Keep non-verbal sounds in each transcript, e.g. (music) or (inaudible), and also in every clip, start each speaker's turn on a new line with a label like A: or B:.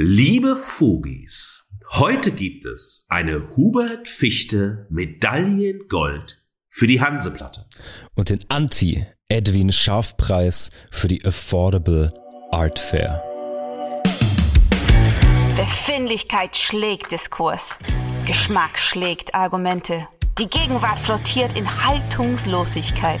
A: Liebe Fugis, heute gibt es eine Hubert Fichte Medaillen Gold für die Hanseplatte.
B: Und den Anti-Edwin Scharfpreis für die Affordable Art Fair.
C: Befindlichkeit schlägt Diskurs. Geschmack schlägt Argumente. Die Gegenwart flottiert in Haltungslosigkeit.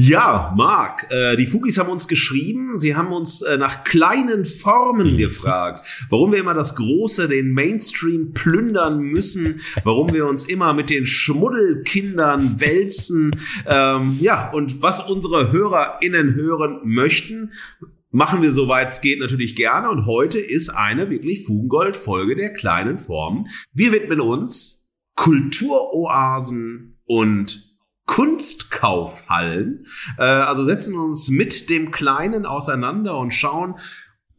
A: Ja, Marc, äh, die Fugis haben uns geschrieben, sie haben uns äh, nach kleinen Formen gefragt, warum wir immer das Große, den Mainstream plündern müssen, warum wir uns immer mit den Schmuddelkindern wälzen, ähm, ja, und was unsere HörerInnen hören möchten. Machen wir soweit es geht natürlich gerne und heute ist eine wirklich Fugengold-Folge der kleinen Formen. Wir widmen uns Kulturoasen und Kunstkaufhallen. Äh, also setzen uns mit dem Kleinen auseinander und schauen,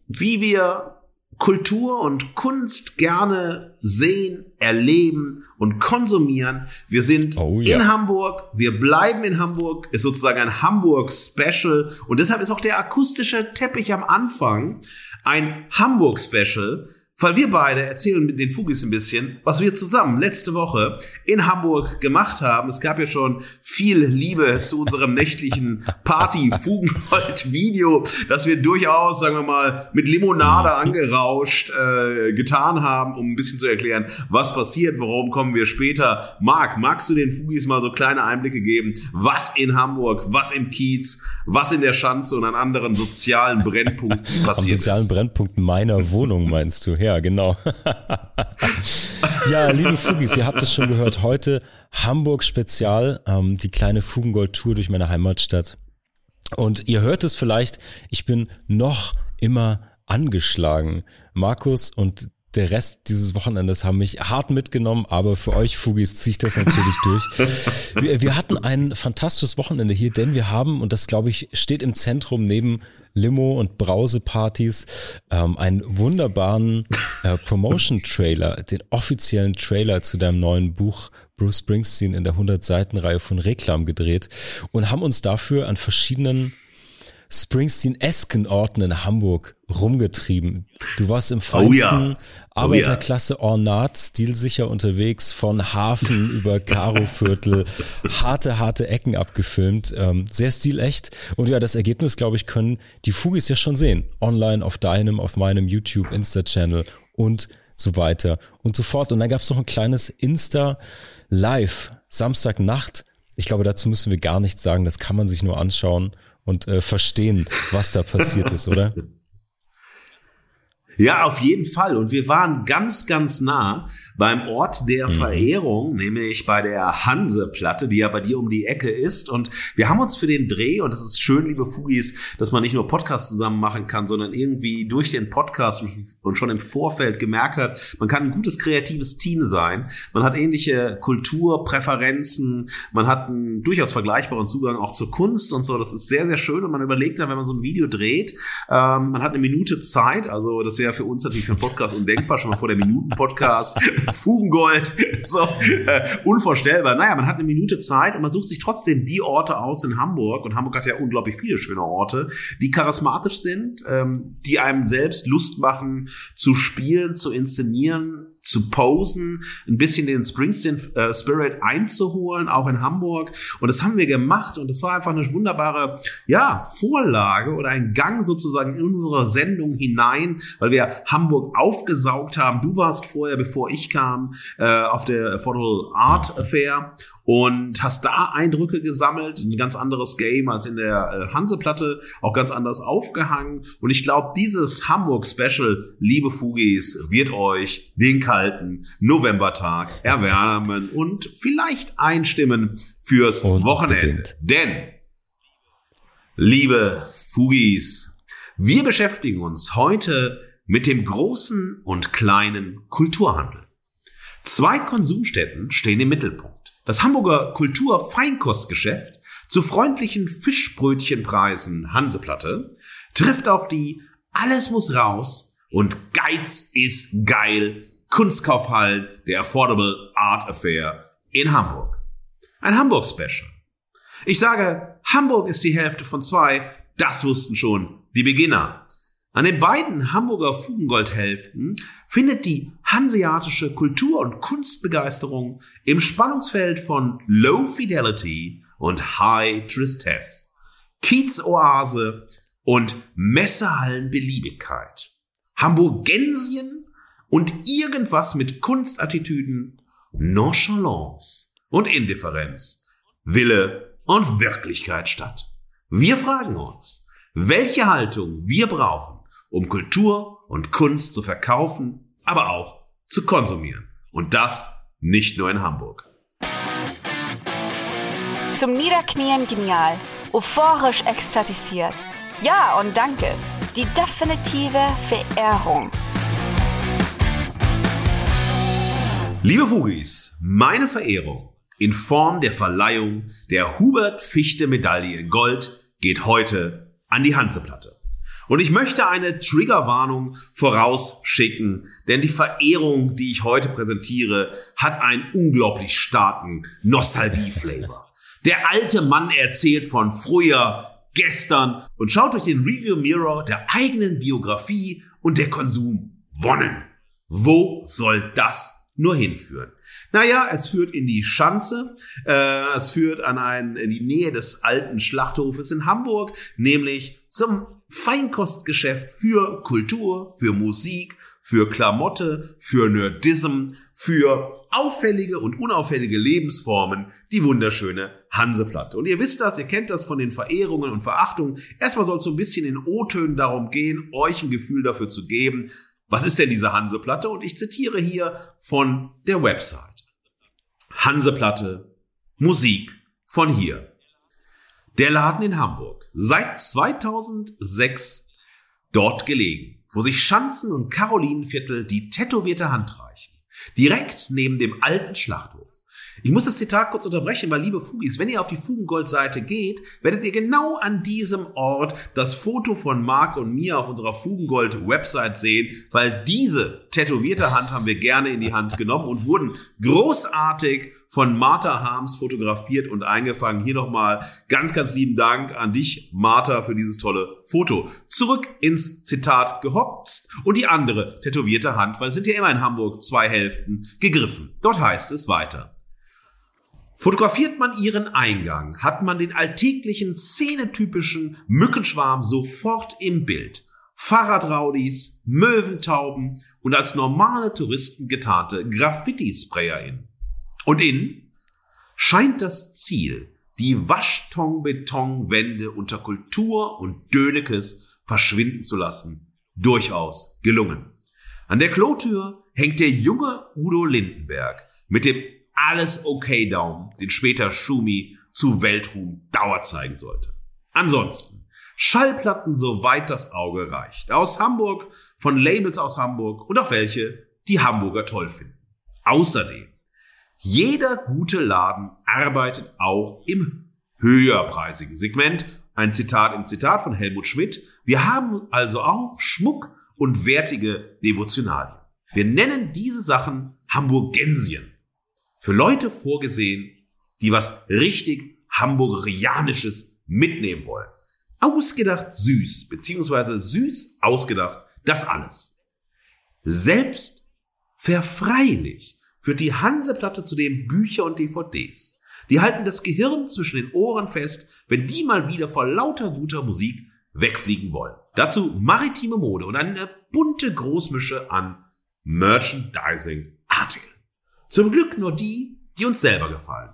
A: wie wir Kultur und Kunst gerne sehen, erleben und konsumieren. Wir sind oh, ja. in Hamburg, wir bleiben in Hamburg, ist sozusagen ein Hamburg-Special und deshalb ist auch der akustische Teppich am Anfang ein Hamburg-Special, weil wir beide erzählen mit den Fugis ein bisschen, was wir zusammen letzte Woche in Hamburg gemacht haben. Es gab ja schon viel Liebe zu unserem nächtlichen Party-Fugengold-Video, das wir durchaus, sagen wir mal, mit Limonade angerauscht äh, getan haben, um ein bisschen zu erklären, was passiert, warum kommen wir später. Marc, magst du den Fugis mal so kleine Einblicke geben, was in Hamburg, was im Kiez, was in der Schanze und an anderen sozialen Brennpunkten passiert Am
B: sozialen
A: ist?
B: Brennpunkten meiner Wohnung meinst du? Ja ja, genau. (laughs) ja, liebe Fugis, ihr habt es schon gehört. Heute Hamburg Spezial, ähm, die kleine Fugengold-Tour durch meine Heimatstadt. Und ihr hört es vielleicht, ich bin noch immer angeschlagen. Markus und der Rest dieses Wochenendes haben mich hart mitgenommen, aber für euch Fugis ziehe ich das natürlich (laughs) durch. Wir, wir, hatten ein fantastisches Wochenende hier, denn wir haben, und das glaube ich steht im Zentrum neben Limo und Brausepartys, ähm, einen wunderbaren äh, Promotion-Trailer, den offiziellen Trailer zu deinem neuen Buch Bruce Springsteen in der 100-Seiten-Reihe von Reklam gedreht und haben uns dafür an verschiedenen Springsteen-esken Orten in Hamburg rumgetrieben. Du warst im feinsten oh ja. Oh Arbeiterklasse ja. Ornat, stilsicher unterwegs, von Hafen (laughs) über Karo-Viertel, harte, harte Ecken abgefilmt, ähm, sehr stilecht. Und ja, das Ergebnis, glaube ich, können die Fugis ja schon sehen. Online auf deinem, auf meinem YouTube, Insta-Channel und so weiter und so fort. Und dann gab es noch ein kleines Insta-Live, Samstagnacht. Ich glaube, dazu müssen wir gar nichts sagen, das kann man sich nur anschauen und äh, verstehen, was da passiert ist, oder?
A: Ja, auf jeden Fall. Und wir waren ganz, ganz nah beim Ort der mhm. Verehrung, nämlich bei der Hanseplatte, die ja bei dir um die Ecke ist. Und wir haben uns für den Dreh, und es ist schön, liebe Fugis, dass man nicht nur Podcasts zusammen machen kann, sondern irgendwie durch den Podcast und schon im Vorfeld gemerkt hat, man kann ein gutes kreatives Team sein. Man hat ähnliche Kulturpräferenzen, man hat einen durchaus vergleichbaren Zugang auch zur Kunst und so. Das ist sehr, sehr schön. Und man überlegt dann, wenn man so ein Video dreht, ähm, man hat eine Minute Zeit, also das wäre wäre für uns natürlich für einen Podcast undenkbar, schon mal vor der Minuten-Podcast. Fugengold, (laughs) so äh, unvorstellbar. Naja, man hat eine Minute Zeit und man sucht sich trotzdem die Orte aus in Hamburg. Und Hamburg hat ja unglaublich viele schöne Orte, die charismatisch sind, ähm, die einem selbst Lust machen zu spielen, zu inszenieren, zu posen, ein bisschen den Springsteen äh, Spirit einzuholen, auch in Hamburg. Und das haben wir gemacht und das war einfach eine wunderbare, ja, Vorlage oder ein Gang sozusagen in unsere Sendung hinein, weil wir Hamburg aufgesaugt haben. Du warst vorher, bevor ich kam, äh, auf der Photo Art Affair und hast da Eindrücke gesammelt, ein ganz anderes Game als in der äh, Hanseplatte, auch ganz anders aufgehangen. Und ich glaube, dieses Hamburg-Special, liebe Fugis, wird euch den kalten Novembertag erwärmen und vielleicht einstimmen fürs Unbedingt. Wochenende. Denn, liebe Fugis, wir beschäftigen uns heute mit dem großen und kleinen Kulturhandel. Zwei Konsumstätten stehen im Mittelpunkt. Das Hamburger Kultur-Feinkostgeschäft zu freundlichen Fischbrötchenpreisen Hanseplatte trifft auf die Alles muss raus und Geiz ist geil Kunstkaufhallen der Affordable Art Affair in Hamburg. Ein Hamburg-Special. Ich sage, Hamburg ist die Hälfte von zwei, das wussten schon die Beginner. An den beiden Hamburger Fugengoldhälften findet die hanseatische Kultur- und Kunstbegeisterung im Spannungsfeld von Low Fidelity und High Tristesse, Kiez-Oase und Messehallen-Beliebigkeit, Hamburgensien und irgendwas mit Kunstattitüden, Nonchalance und Indifferenz, Wille und Wirklichkeit statt. Wir fragen uns, welche Haltung wir brauchen, um Kultur und Kunst zu verkaufen, aber auch zu konsumieren. Und das nicht nur in Hamburg.
C: Zum Niederknien genial, euphorisch ekstatisiert. Ja und danke. Die definitive Verehrung.
A: Liebe Fugis, meine Verehrung in Form der Verleihung der Hubert Fichte Medaille in Gold geht heute an die Hanseplatte. Und ich möchte eine Triggerwarnung vorausschicken, denn die Verehrung, die ich heute präsentiere, hat einen unglaublich starken Nostalgie-Flavor. Der alte Mann erzählt von früher, gestern und schaut durch den Review Mirror der eigenen Biografie und der Konsum wonnen. Wo soll das nur hinführen? Naja, es führt in die Schanze, äh, es führt an einen, in die Nähe des alten Schlachthofes in Hamburg, nämlich zum Feinkostgeschäft für Kultur, für Musik, für Klamotte, für Nerdism, für auffällige und unauffällige Lebensformen, die wunderschöne Hanseplatte. Und ihr wisst das, ihr kennt das von den Verehrungen und Verachtungen. Erstmal soll es so ein bisschen in O-Tönen darum gehen, euch ein Gefühl dafür zu geben, was ist denn diese Hanseplatte? Und ich zitiere hier von der Website. Hanseplatte, Musik von hier. Der Laden in Hamburg, seit 2006 dort gelegen, wo sich Schanzen und Karolinenviertel die tätowierte Hand reichen. Direkt neben dem alten Schlachthof. Ich muss das Zitat kurz unterbrechen, weil liebe Fugis, wenn ihr auf die Fugengold-Seite geht, werdet ihr genau an diesem Ort das Foto von Marc und mir auf unserer Fugengold-Website sehen, weil diese tätowierte Hand haben wir gerne in die Hand genommen und wurden großartig von Martha Harms fotografiert und eingefangen. Hier nochmal ganz, ganz lieben Dank an dich, Martha, für dieses tolle Foto. Zurück ins Zitat gehopst und die andere tätowierte Hand, weil es sind ja immer in Hamburg zwei Hälften, gegriffen. Dort heißt es weiter. Fotografiert man ihren Eingang, hat man den alltäglichen szenetypischen Mückenschwarm sofort im Bild. Fahrradraudis, Möwentauben und als normale Touristen getarnte Graffiti-SprayerInnen. Und innen scheint das Ziel, die Waschton-Betonwände unter Kultur und Dönekes verschwinden zu lassen, durchaus gelungen. An der Klotür hängt der junge Udo Lindenberg mit dem alles okay Daumen, den später Schumi zu Weltruhm Dauer zeigen sollte. Ansonsten Schallplatten soweit das Auge reicht. Aus Hamburg, von Labels aus Hamburg und auch welche, die Hamburger toll finden. Außerdem, jeder gute Laden arbeitet auch im höherpreisigen Segment. Ein Zitat im Zitat von Helmut Schmidt. Wir haben also auch Schmuck und wertige Devotionalien. Wir nennen diese Sachen Hamburgensien für Leute vorgesehen, die was richtig Hamburgerianisches mitnehmen wollen. Ausgedacht süß, beziehungsweise süß ausgedacht, das alles. Selbst verfreilich führt die Hanseplatte zudem Bücher und DVDs. Die halten das Gehirn zwischen den Ohren fest, wenn die mal wieder vor lauter guter Musik wegfliegen wollen. Dazu maritime Mode und eine bunte Großmische an Merchandising-Artikeln. Zum Glück nur die, die uns selber gefallen.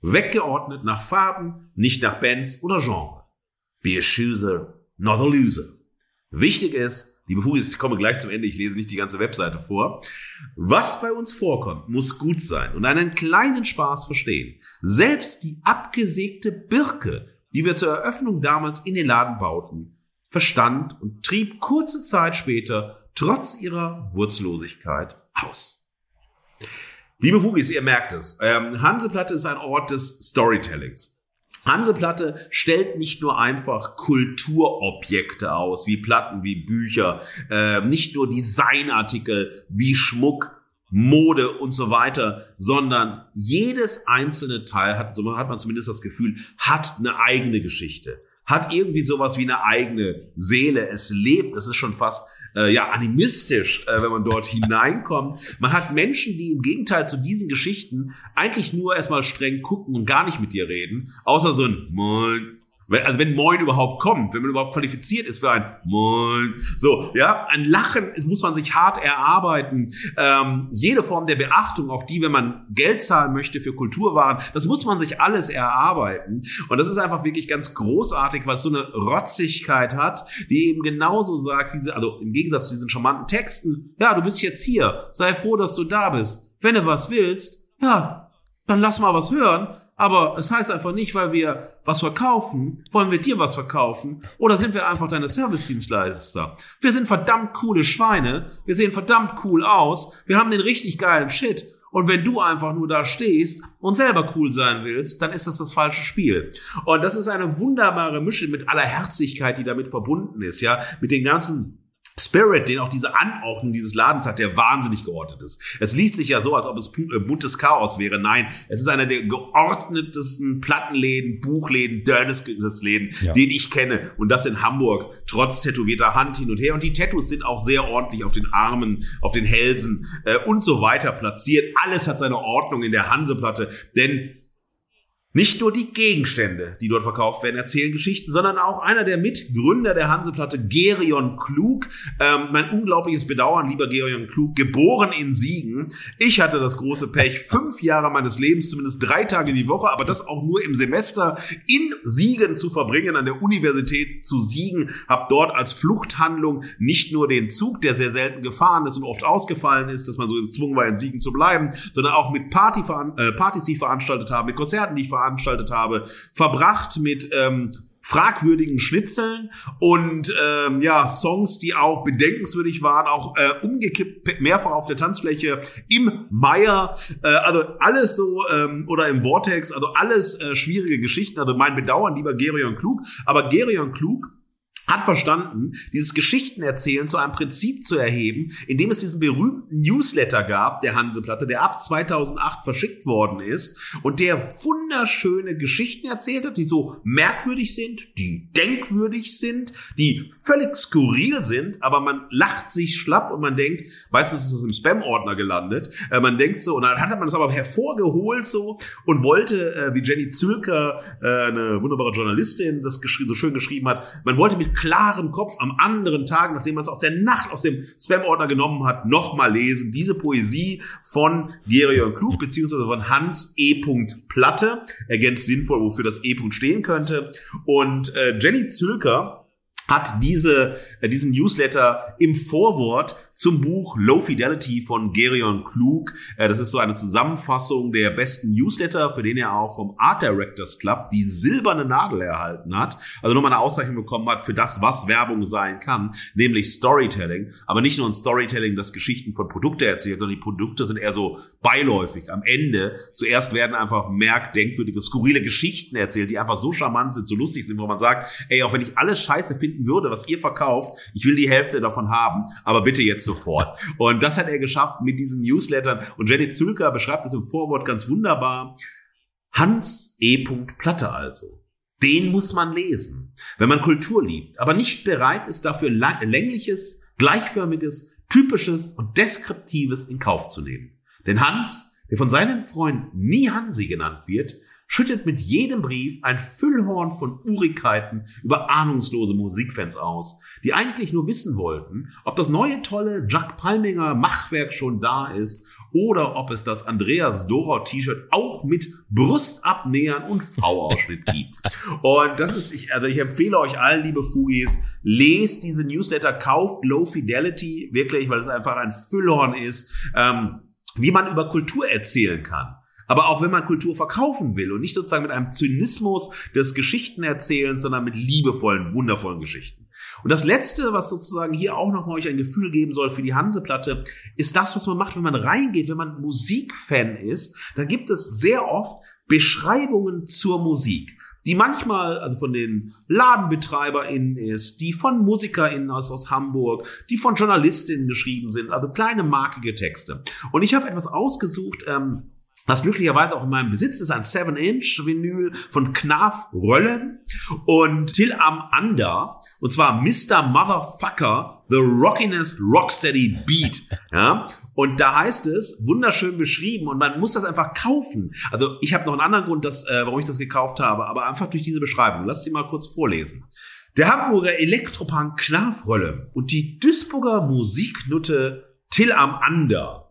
A: Weggeordnet nach Farben, nicht nach Bands oder Genre. Be a chooser, not a loser. Wichtig ist, liebe Fugis, ich komme gleich zum Ende, ich lese nicht die ganze Webseite vor. Was bei uns vorkommt, muss gut sein und einen kleinen Spaß verstehen. Selbst die abgesägte Birke, die wir zur Eröffnung damals in den Laden bauten, verstand und trieb kurze Zeit später trotz ihrer Wurzellosigkeit aus. Liebe Fugis, ihr merkt es. Ähm, Hanseplatte ist ein Ort des Storytellings. Hanseplatte stellt nicht nur einfach Kulturobjekte aus, wie Platten, wie Bücher, äh, nicht nur Designartikel wie Schmuck, Mode und so weiter, sondern jedes einzelne Teil hat, so hat man zumindest das Gefühl, hat eine eigene Geschichte, hat irgendwie sowas wie eine eigene Seele. Es lebt, es ist schon fast äh, ja animistisch, äh, wenn man dort hineinkommt. Man hat Menschen, die im Gegenteil zu diesen Geschichten eigentlich nur erstmal streng gucken und gar nicht mit dir reden, außer so ein Moin, also wenn Moin überhaupt kommt, wenn man überhaupt qualifiziert ist für ein Moin. So, ja, ein Lachen es muss man sich hart erarbeiten. Ähm, jede Form der Beachtung, auch die, wenn man Geld zahlen möchte für Kulturwaren, das muss man sich alles erarbeiten. Und das ist einfach wirklich ganz großartig, weil es so eine Rotzigkeit hat, die eben genauso sagt, wie sie, also im Gegensatz zu diesen charmanten Texten, ja, du bist jetzt hier, sei froh, dass du da bist. Wenn du was willst, ja, dann lass mal was hören aber es heißt einfach nicht, weil wir was verkaufen, wollen wir dir was verkaufen oder sind wir einfach deine Servicedienstleister. Wir sind verdammt coole Schweine, wir sehen verdammt cool aus, wir haben den richtig geilen Shit und wenn du einfach nur da stehst und selber cool sein willst, dann ist das das falsche Spiel. Und das ist eine wunderbare Mische mit aller Herzlichkeit, die damit verbunden ist, ja, mit den ganzen Spirit, den auch diese Anordnung dieses Ladens hat, der wahnsinnig geordnet ist. Es liest sich ja so, als ob es äh, buntes Chaos wäre. Nein, es ist einer der geordnetesten Plattenläden, Buchläden, Dörnesläden, ja. den ich kenne. Und das in Hamburg, trotz tätowierter Hand hin und her. Und die Tattoos sind auch sehr ordentlich auf den Armen, auf den Hälsen äh, und so weiter platziert. Alles hat seine Ordnung in der Hanseplatte, denn nicht nur die Gegenstände, die dort verkauft werden, erzählen Geschichten, sondern auch einer der Mitgründer der Hanseplatte, Gerion Klug. Ähm, mein unglaubliches Bedauern, lieber Gerion Klug, geboren in Siegen. Ich hatte das große Pech, fünf Jahre meines Lebens, zumindest drei Tage die Woche, aber das auch nur im Semester in Siegen zu verbringen, an der Universität zu Siegen. Hab dort als Fluchthandlung nicht nur den Zug, der sehr selten gefahren ist und oft ausgefallen ist, dass man so gezwungen war, in Siegen zu bleiben, sondern auch mit Party, äh, Partys, die ich veranstaltet habe, mit Konzerten, die ich veranstaltet habe, verbracht mit ähm, fragwürdigen Schnitzeln und ähm, ja Songs, die auch bedenkenswürdig waren, auch äh, umgekippt mehrfach auf der Tanzfläche im Meier, äh, also alles so ähm, oder im Vortex, also alles äh, schwierige Geschichten. Also mein Bedauern, lieber Gerion Klug, aber Gerion Klug hat verstanden, dieses Geschichtenerzählen zu einem Prinzip zu erheben, indem es diesen berühmten Newsletter gab, der Hanseplatte, der ab 2008 verschickt worden ist und der wunderschöne Geschichten erzählt hat, die so merkwürdig sind, die denkwürdig sind, die völlig skurril sind, aber man lacht sich schlapp und man denkt, meistens ist es im Spam-Ordner gelandet, äh, man denkt so, und dann hat man es aber hervorgeholt so und wollte, äh, wie Jenny Zülker, äh, eine wunderbare Journalistin, das so schön geschrieben hat, man wollte mit klarem Kopf am anderen Tag, nachdem man es aus der Nacht aus dem Spam-Ordner genommen hat, nochmal lesen. Diese Poesie von Gerion Klug beziehungsweise von Hans E. Platte ergänzt sinnvoll, wofür das E. stehen könnte. Und äh, Jenny Zülker hat diese, äh, diesen Newsletter im Vorwort zum Buch Low Fidelity von Gerion Klug. Äh, das ist so eine Zusammenfassung der besten Newsletter, für den er auch vom Art Directors Club die silberne Nadel erhalten hat. Also nochmal eine Auszeichnung bekommen hat für das, was Werbung sein kann, nämlich Storytelling. Aber nicht nur ein Storytelling, das Geschichten von Produkte erzählt, sondern die Produkte sind eher so beiläufig. Am Ende zuerst werden einfach merkdenkwürdige, skurrile Geschichten erzählt, die einfach so charmant sind, so lustig sind, wo man sagt, ey, auch wenn ich alles scheiße finden würde, was ihr verkauft, ich will die Hälfte davon haben, aber bitte jetzt sofort. Und das hat er geschafft mit diesen Newslettern. Und Jenny Zülker beschreibt es im Vorwort ganz wunderbar. Hans E. Platte also. Den muss man lesen, wenn man Kultur liebt, aber nicht bereit ist, dafür längliches, gleichförmiges, typisches und deskriptives in Kauf zu nehmen. Denn Hans, der von seinen Freunden nie Hansi genannt wird, schüttet mit jedem Brief ein Füllhorn von Urigkeiten über ahnungslose Musikfans aus, die eigentlich nur wissen wollten, ob das neue tolle Jack Palminger Machwerk schon da ist oder ob es das Andreas Dora T-Shirt auch mit Brustabnähern und V-Ausschnitt (laughs) gibt. Und das ist, ich, also ich empfehle euch allen, liebe Fugis, lest diese Newsletter, kauft Low Fidelity, wirklich, weil es einfach ein Füllhorn ist, ähm, wie man über Kultur erzählen kann. Aber auch wenn man Kultur verkaufen will und nicht sozusagen mit einem Zynismus des Geschichtenerzählens, sondern mit liebevollen, wundervollen Geschichten. Und das Letzte, was sozusagen hier auch nochmal euch ein Gefühl geben soll für die Hanseplatte, ist das, was man macht, wenn man reingeht, wenn man Musikfan ist. Dann gibt es sehr oft Beschreibungen zur Musik die manchmal also von den LadenbetreiberInnen ist, die von MusikerInnen aus, aus Hamburg, die von JournalistInnen geschrieben sind, also kleine markige Texte. Und ich habe etwas ausgesucht, ähm, was glücklicherweise auch in meinem Besitz ist, ein 7-Inch-Vinyl von Knaf Röllen und Till am Ander. Und zwar Mr. Motherfucker, The Rockinest Rocksteady Beat. (laughs) Ja? Und da heißt es, wunderschön beschrieben, und man muss das einfach kaufen. Also ich habe noch einen anderen Grund, dass, äh, warum ich das gekauft habe, aber einfach durch diese Beschreibung. Lass sie mal kurz vorlesen. Der Hamburger Elektropunk Knafrölle und die Duisburger Musiknutte Till am Ander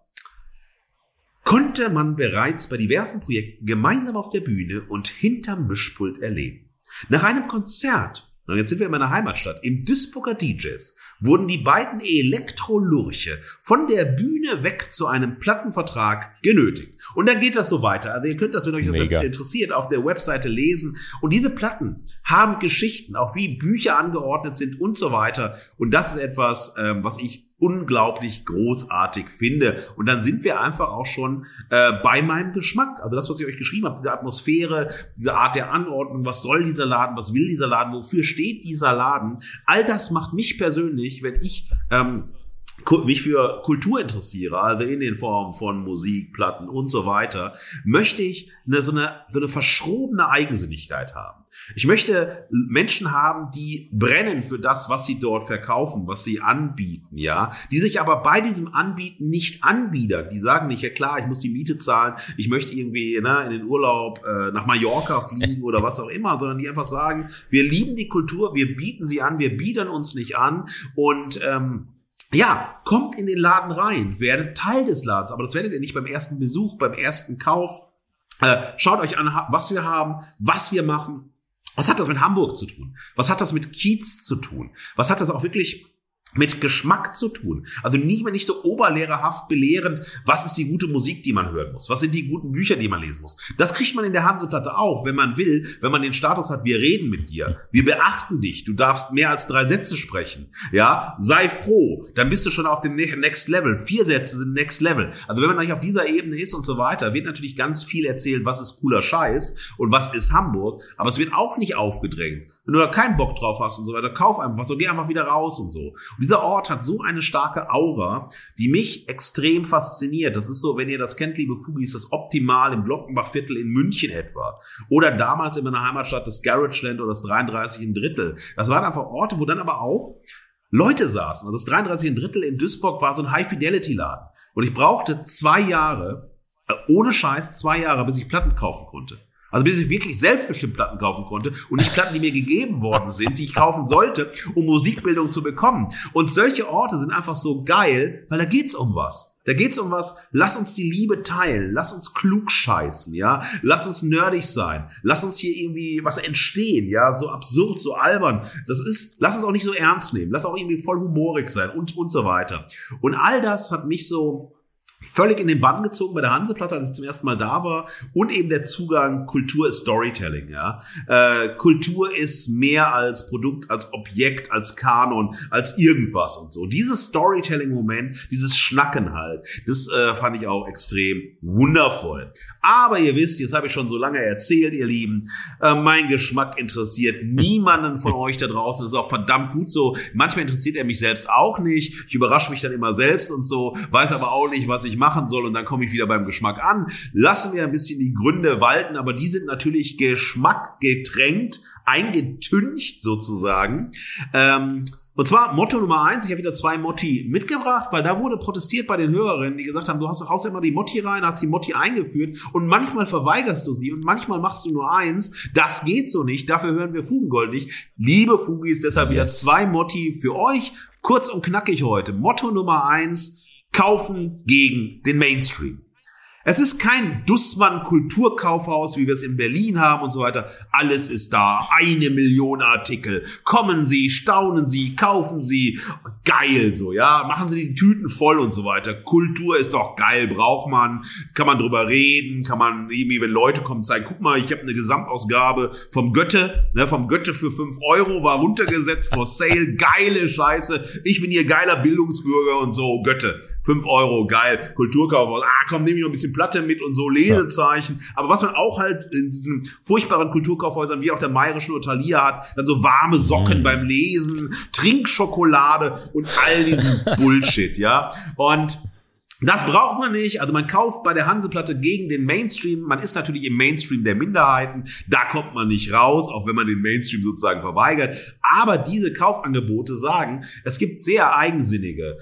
A: konnte man bereits bei diversen Projekten gemeinsam auf der Bühne und hinterm Mischpult erleben. Nach einem Konzert, und jetzt sind wir in meiner Heimatstadt, im Duisburger DJs, wurden die beiden Elektrolurche von der Bühne weg zu einem Plattenvertrag genötigt. Und dann geht das so weiter. Also ihr könnt das, wenn euch das Mega. interessiert, auf der Webseite lesen. Und diese Platten haben Geschichten, auch wie Bücher angeordnet sind und so weiter. Und das ist etwas, ähm, was ich unglaublich großartig finde. Und dann sind wir einfach auch schon äh, bei meinem Geschmack. Also das, was ich euch geschrieben habe, diese Atmosphäre, diese Art der Anordnung, was soll dieser Laden, was will dieser Laden, wofür steht dieser Laden, all das macht mich persönlich, wenn ich ähm, mich für Kultur interessiere, also in den Formen von Musik, Platten und so weiter, möchte ich eine, so, eine, so eine verschrobene Eigensinnigkeit haben. Ich möchte Menschen haben, die brennen für das, was sie dort verkaufen, was sie anbieten, ja, die sich aber bei diesem Anbieten nicht anbiedern. Die sagen nicht, ja klar, ich muss die Miete zahlen, ich möchte irgendwie ne, in den Urlaub äh, nach Mallorca fliegen oder was auch immer, sondern die einfach sagen, wir lieben die Kultur, wir bieten sie an, wir biedern uns nicht an und ähm, ja, kommt in den Laden rein, werdet Teil des Ladens, aber das werdet ihr nicht beim ersten Besuch, beim ersten Kauf. Äh, schaut euch an, was wir haben, was wir machen. Was hat das mit Hamburg zu tun? Was hat das mit Kiez zu tun? Was hat das auch wirklich mit Geschmack zu tun. Also nicht mehr nicht so oberlehrerhaft belehrend, was ist die gute Musik, die man hören muss? Was sind die guten Bücher, die man lesen muss? Das kriegt man in der Hanseplatte auch, wenn man will, wenn man den Status hat, wir reden mit dir, wir beachten dich, du darfst mehr als drei Sätze sprechen, ja, sei froh, dann bist du schon auf dem Next Level. Vier Sätze sind Next Level. Also wenn man nicht auf dieser Ebene ist und so weiter, wird natürlich ganz viel erzählt, was ist cooler Scheiß und was ist Hamburg, aber es wird auch nicht aufgedrängt. Wenn du da keinen Bock drauf hast und so weiter, kauf einfach was, so geh einfach wieder raus und so. Dieser Ort hat so eine starke Aura, die mich extrem fasziniert. Das ist so, wenn ihr das kennt, liebe Fugis, das Optimal im Glockenbachviertel in München etwa. Oder damals in meiner Heimatstadt das Garageland oder das 33 in Drittel. Das waren einfach Orte, wo dann aber auch Leute saßen. Also das 33 in Drittel in Duisburg war so ein High-Fidelity-Laden. Und ich brauchte zwei Jahre, äh, ohne Scheiß zwei Jahre, bis ich Platten kaufen konnte. Also bis ich wirklich selbstbestimmt Platten kaufen konnte und nicht Platten, die mir gegeben worden sind, die ich kaufen sollte, um Musikbildung zu bekommen. Und solche Orte sind einfach so geil, weil da geht's um was. Da geht's um was, lass uns die Liebe teilen, lass uns klug scheißen, ja, lass uns nerdig sein, lass uns hier irgendwie was entstehen, ja, so absurd, so albern. Das ist, lass uns auch nicht so ernst nehmen, lass auch irgendwie voll humorig sein und, und so weiter. Und all das hat mich so völlig in den Bann gezogen bei der Hanseplatte, als ich zum ersten Mal da war. Und eben der Zugang, Kultur ist Storytelling. Ja? Äh, Kultur ist mehr als Produkt, als Objekt, als Kanon, als irgendwas und so. Dieses Storytelling-Moment, dieses Schnacken halt, das äh, fand ich auch extrem wundervoll. Aber ihr wisst, jetzt habe ich schon so lange erzählt, ihr Lieben, äh, mein Geschmack interessiert niemanden von (laughs) euch da draußen. Das ist auch verdammt gut so. Manchmal interessiert er mich selbst auch nicht. Ich überrasche mich dann immer selbst und so, weiß aber auch nicht, was ich machen soll und dann komme ich wieder beim Geschmack an. Lassen wir ein bisschen die Gründe walten, aber die sind natürlich Geschmack getränkt, eingetüncht sozusagen. Ähm, und zwar Motto Nummer eins, ich habe wieder zwei Motti mitgebracht, weil da wurde protestiert bei den Hörerinnen, die gesagt haben, du hast haust immer die Motti rein, hast die Motti eingeführt und manchmal verweigerst du sie und manchmal machst du nur eins. Das geht so nicht, dafür hören wir Fugengold nicht. Liebe Fugis, deshalb yes. wieder zwei Motti für euch. Kurz und knackig heute. Motto Nummer eins, kaufen gegen den Mainstream. Es ist kein Dussmann-Kulturkaufhaus, wie wir es in Berlin haben und so weiter. Alles ist da. Eine Million Artikel. Kommen Sie, staunen Sie, kaufen Sie. Geil so, ja. Machen Sie die Tüten voll und so weiter. Kultur ist doch geil, braucht man. Kann man drüber reden, kann man irgendwie, wenn Leute kommen, zeigen, guck mal, ich habe eine Gesamtausgabe vom Götte, ne, vom Götte für fünf Euro, war runtergesetzt for sale. Geile Scheiße. Ich bin hier geiler Bildungsbürger und so. Götte. 5 Euro, geil, Kulturkaufhaus, ah, komm, nehme ich noch ein bisschen Platte mit und so, Lesezeichen. Ja. Aber was man auch halt in diesen furchtbaren Kulturkaufhäusern, wie auch der Mayrische oder Thalia hat, dann so warme Socken mhm. beim Lesen, Trinkschokolade und all diesen (laughs) Bullshit, ja. Und das braucht man nicht. Also man kauft bei der Hanseplatte gegen den Mainstream. Man ist natürlich im Mainstream der Minderheiten. Da kommt man nicht raus, auch wenn man den Mainstream sozusagen verweigert. Aber diese Kaufangebote sagen, es gibt sehr eigensinnige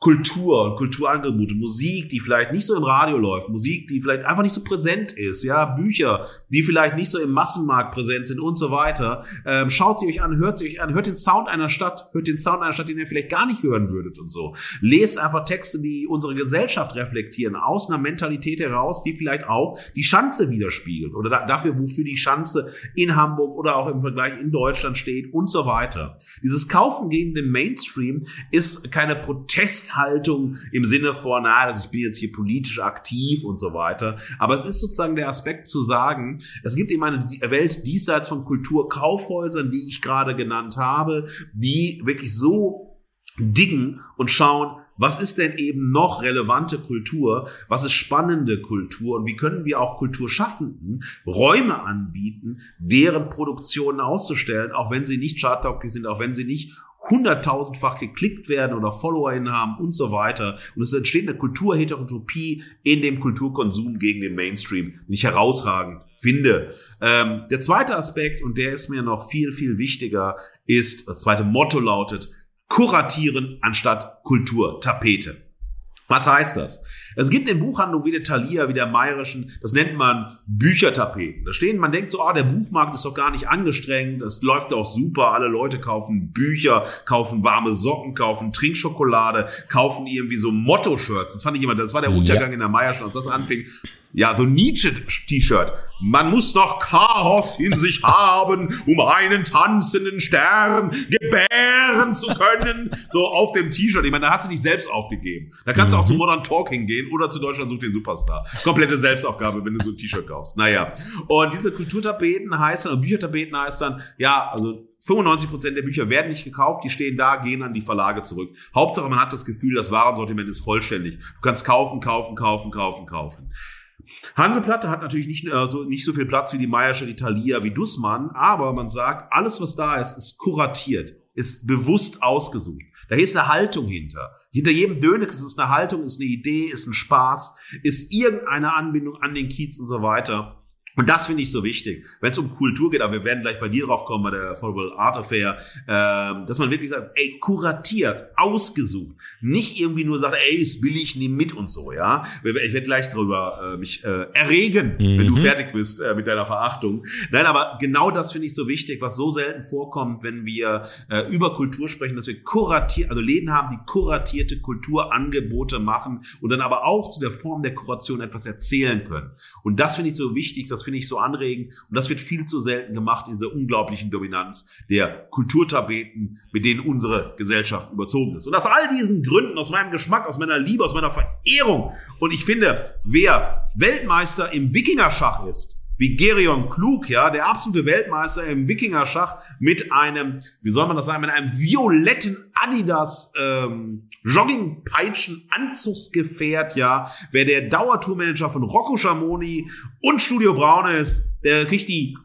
A: Kultur und Kulturangebote, Musik, die vielleicht nicht so im Radio läuft, Musik, die vielleicht einfach nicht so präsent ist, ja, Bücher, die vielleicht nicht so im Massenmarkt präsent sind und so weiter. Ähm, schaut sie euch an, hört sie euch an, hört den Sound einer Stadt, hört den Sound einer Stadt, den ihr vielleicht gar nicht hören würdet und so. Lest einfach Texte, die unsere Gesellschaft reflektieren, aus einer Mentalität heraus, die vielleicht auch die Schanze widerspiegelt oder da, dafür, wofür die Schanze in Hamburg oder auch im Vergleich in Deutschland steht und so weiter. Dieses Kaufen gegen den Mainstream ist keine Protest Haltung im Sinne von, na, also ich bin jetzt hier politisch aktiv und so weiter. Aber es ist sozusagen der Aspekt zu sagen, es gibt eben eine Welt diesseits von Kulturkaufhäusern, die ich gerade genannt habe, die wirklich so diggen und schauen, was ist denn eben noch relevante Kultur? Was ist spannende Kultur? Und wie können wir auch Kulturschaffenden Räume anbieten, deren Produktionen auszustellen, auch wenn sie nicht charttauglich sind, auch wenn sie nicht hunderttausendfach geklickt werden oder FollowerInnen haben und so weiter. Und es entsteht eine Kulturheterotopie in dem Kulturkonsum gegen den Mainstream, den ich herausragend finde. Ähm, der zweite Aspekt, und der ist mir noch viel, viel wichtiger, ist, das zweite Motto lautet, kuratieren anstatt Kulturtapete. Was heißt das? Es gibt in Buchhandlung wie der Thalia, wie der Mayerischen, das nennt man Büchertapeten. Da stehen, man denkt so, ah, der Buchmarkt ist doch gar nicht angestrengt, das läuft auch super, alle Leute kaufen Bücher, kaufen warme Socken, kaufen Trinkschokolade, kaufen irgendwie so Motto-Shirts. Das fand ich immer, das war der Untergang ja. in der Mayerischen, als das anfing. Ja, so Nietzsche-T-Shirt. Man muss doch Chaos in sich (laughs) haben, um einen tanzenden Stern gebären zu können. So auf dem T-Shirt. Ich meine, da hast du dich selbst aufgegeben. Da kannst mhm. du auch zu mhm. Modern Talking gehen oder zu Deutschland sucht den Superstar. Komplette Selbstaufgabe, wenn du so ein T-Shirt kaufst. Naja. Und diese Kulturtapeten heißt dann, Büchertapeten heißt dann, ja, also 95% der Bücher werden nicht gekauft, die stehen da, gehen an die Verlage zurück. Hauptsache, man hat das Gefühl, das Warensortiment ist vollständig. Du kannst kaufen, kaufen, kaufen, kaufen, kaufen. Hanseplatte hat natürlich nicht, äh, so, nicht so viel Platz wie die Meiersche, die Thalia, wie Dussmann, aber man sagt, alles, was da ist, ist kuratiert, ist bewusst ausgesucht. Da ist eine Haltung hinter. Hinter jedem Dönex ist eine Haltung, ist eine Idee, ist ein Spaß, ist irgendeine Anbindung an den Kiez und so weiter. Und das finde ich so wichtig, wenn es um Kultur geht, aber wir werden gleich bei dir drauf kommen, bei der Football Art Affair, ähm, dass man wirklich sagt, ey, kuratiert, ausgesucht, nicht irgendwie nur sagt, ey, ist billig, nimm mit und so, ja. Ich werde gleich darüber äh, mich äh, erregen, mhm. wenn du mhm. fertig bist äh, mit deiner Verachtung. Nein, aber genau das finde ich so wichtig, was so selten vorkommt, wenn wir äh, über Kultur sprechen, dass wir kuratiert, also Läden haben, die kuratierte Kulturangebote machen und dann aber auch zu der Form der Kuration etwas erzählen können. Und das finde ich so wichtig, dass das finde ich so anregend. Und das wird viel zu selten gemacht, diese unglaublichen Dominanz der Kulturtabeten, mit denen unsere Gesellschaft überzogen ist. Und aus all diesen Gründen, aus meinem Geschmack, aus meiner Liebe, aus meiner Verehrung. Und ich finde, wer Weltmeister im Wikingerschach ist, wie Gerion Klug, ja, der absolute Weltmeister im Wikinger-Schach mit einem, wie soll man das sagen, mit einem violetten Adidas ähm, Joggingpeitschen-Anzugsgefährt, ja, wer der Dauertourmanager von Rocco Schamoni und Studio Braun ist, der kriegt die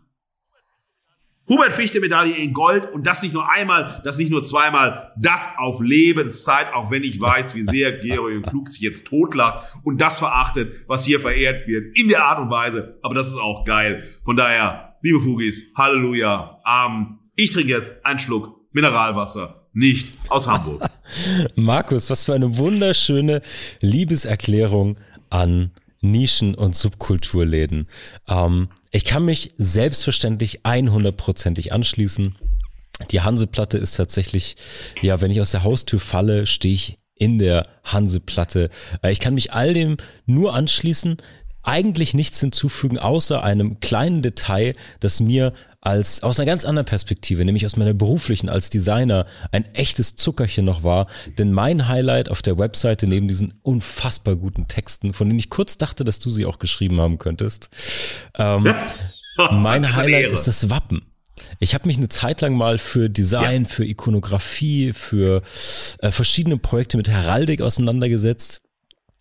A: Hubert Fichte Medaille in Gold und das nicht nur einmal, das nicht nur zweimal, das auf Lebenszeit, auch wenn ich weiß, wie sehr Georg Klug sich jetzt totlacht und das verachtet, was hier verehrt wird, in der Art und Weise. Aber das ist auch geil. Von daher, liebe Fugis, Halleluja. Ähm, ich trinke jetzt einen Schluck Mineralwasser, nicht aus Hamburg. (laughs)
B: Markus, was für eine wunderschöne Liebeserklärung an Nischen- und Subkulturläden. Ähm, ich kann mich selbstverständlich 100%ig anschließen. Die Hanseplatte ist tatsächlich, ja, wenn ich aus der Haustür falle, stehe ich in der Hanseplatte. Äh, ich kann mich all dem nur anschließen. eigentlich nichts hinzufügen, außer einem kleinen Detail, das mir als aus einer ganz anderen Perspektive, nämlich aus meiner beruflichen als Designer, ein echtes Zuckerchen noch war. Denn mein Highlight auf der Webseite neben diesen unfassbar guten Texten, von denen ich kurz dachte, dass du sie auch geschrieben haben könntest, ähm, (laughs) mein Highlight ist das Wappen. Ich habe mich eine Zeit lang mal für Design, ja. für Ikonografie, für äh, verschiedene Projekte mit Heraldik auseinandergesetzt.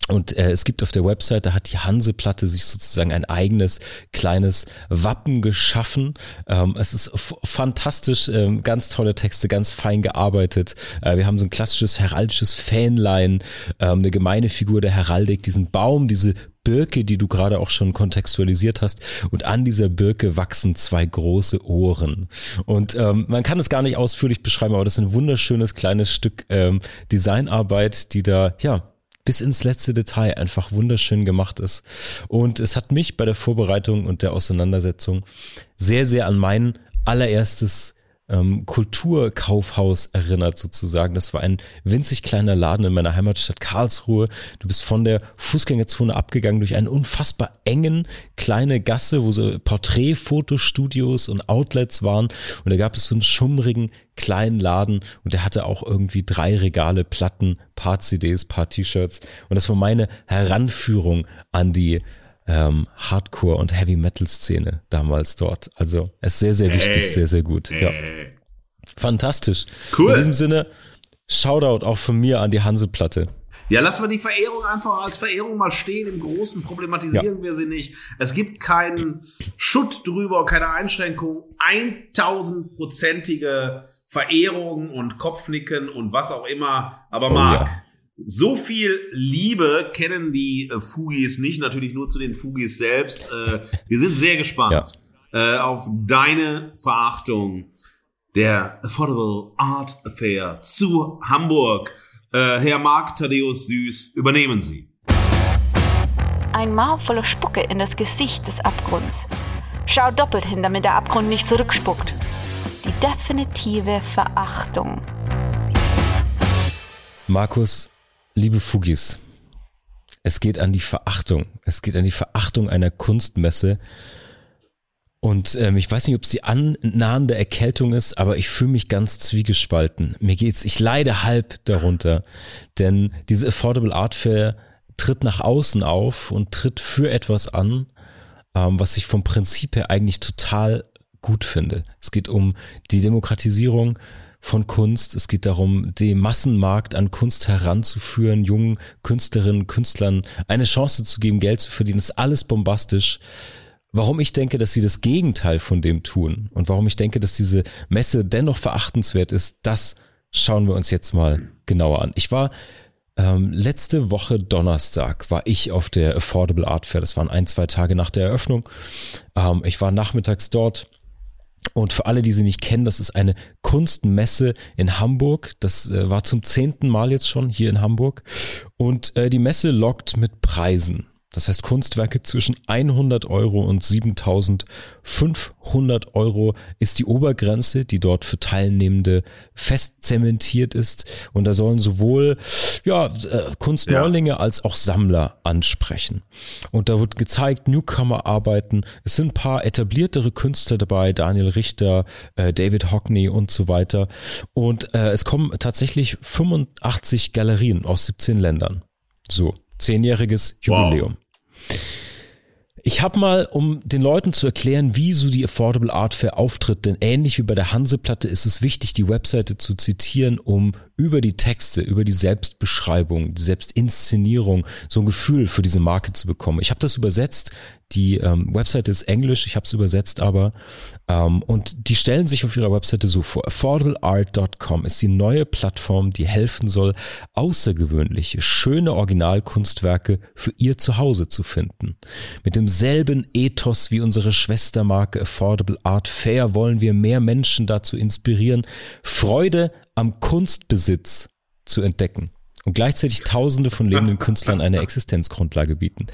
B: Und äh, es gibt auf der Website, da hat die Hanseplatte sich sozusagen ein eigenes kleines Wappen geschaffen. Ähm, es ist fantastisch, ähm, ganz tolle Texte, ganz fein gearbeitet. Äh, wir haben so ein klassisches heraldisches Fähnlein, ähm, eine gemeine Figur der Heraldik, diesen Baum, diese Birke, die du gerade auch schon kontextualisiert hast. Und an dieser Birke wachsen zwei große Ohren. Und ähm, man kann es gar nicht ausführlich beschreiben, aber das ist ein wunderschönes kleines Stück ähm, Designarbeit, die da, ja, bis ins letzte Detail einfach wunderschön gemacht ist. Und es hat mich bei der Vorbereitung und der Auseinandersetzung sehr, sehr an mein allererstes ähm, Kulturkaufhaus erinnert sozusagen. Das war ein winzig kleiner Laden in meiner Heimatstadt Karlsruhe. Du bist von der Fußgängerzone abgegangen durch einen unfassbar engen kleine Gasse, wo so Porträtfotostudios und Outlets waren. Und da gab es so einen schummrigen kleinen Laden und der hatte auch irgendwie drei Regale Platten, paar CDs, paar T-Shirts. Und das war meine Heranführung an die ähm, Hardcore- und Heavy-Metal-Szene damals dort. Also es ist sehr, sehr wichtig, hey. sehr, sehr gut. Hey. Ja. Fantastisch. Cool. In diesem Sinne, Shoutout auch von mir an die Hanseplatte.
A: Ja, lassen wir die Verehrung einfach als Verehrung mal stehen. Im Großen problematisieren ja. wir sie nicht. Es gibt keinen Schutt drüber, keine Einschränkung. 1000-prozentige Verehrung und Kopfnicken und was auch immer. Aber oh, Marc, ja. So viel Liebe kennen die äh, Fugis nicht, natürlich nur zu den Fugis selbst. Äh, wir sind sehr gespannt ja. äh, auf deine Verachtung der Affordable Art Affair zu Hamburg. Äh, Herr Marc Thaddeus Süß, übernehmen Sie.
C: Ein Maul voller Spucke in das Gesicht des Abgrunds. Schau doppelt hin, damit der Abgrund nicht zurückspuckt. Die definitive Verachtung.
B: Markus, Liebe Fugis, es geht an die Verachtung. Es geht an die Verachtung einer Kunstmesse. Und ähm, ich weiß nicht, ob es die annahende Erkältung ist, aber ich fühle mich ganz zwiegespalten. Mir geht's, ich leide halb darunter. Denn diese Affordable Art Fair tritt nach außen auf und tritt für etwas an, ähm, was ich vom Prinzip her eigentlich total gut finde. Es geht um die Demokratisierung von Kunst. Es geht darum, den Massenmarkt an Kunst heranzuführen, jungen Künstlerinnen, Künstlern eine Chance zu geben, Geld zu verdienen. Das ist alles bombastisch. Warum ich denke, dass sie das Gegenteil von dem tun und warum ich denke, dass diese Messe dennoch verachtenswert ist, das schauen wir uns jetzt mal genauer an. Ich war ähm, letzte Woche Donnerstag war ich auf der Affordable Art Fair. Das waren ein, zwei Tage nach der Eröffnung. Ähm, ich war nachmittags dort und für alle, die sie nicht kennen, das ist eine Kunstmesse in Hamburg. Das äh, war zum zehnten Mal jetzt schon hier in Hamburg. Und äh, die Messe lockt mit Preisen. Das heißt, Kunstwerke zwischen 100 Euro und 7500 Euro ist die Obergrenze, die dort für Teilnehmende fest zementiert ist. Und da sollen sowohl ja, äh, Kunstneulinge ja. als auch Sammler ansprechen. Und da wird gezeigt, Newcomer-Arbeiten. Es sind ein paar etabliertere Künstler dabei, Daniel Richter, äh, David Hockney und so weiter. Und äh, es kommen tatsächlich 85 Galerien aus 17 Ländern. So, zehnjähriges Jubiläum. Wow. Ich habe mal, um den Leuten zu erklären, wie so die Affordable Art Fair auftritt, denn ähnlich wie bei der Hanseplatte ist es wichtig, die Webseite zu zitieren, um über die Texte, über die Selbstbeschreibung, die Selbstinszenierung so ein Gefühl für diese Marke zu bekommen. Ich habe das übersetzt. Die ähm, Webseite ist Englisch, ich habe es übersetzt aber. Ähm, und die stellen sich auf ihrer Webseite so vor. Affordableart.com ist die neue Plattform, die helfen soll, außergewöhnliche, schöne Originalkunstwerke für ihr Zuhause zu finden. Mit demselben Ethos wie unsere Schwestermarke Affordable Art Fair wollen wir mehr Menschen dazu inspirieren, Freude am Kunstbesitz zu entdecken und gleichzeitig Tausende von lebenden Künstlern eine Existenzgrundlage bieten.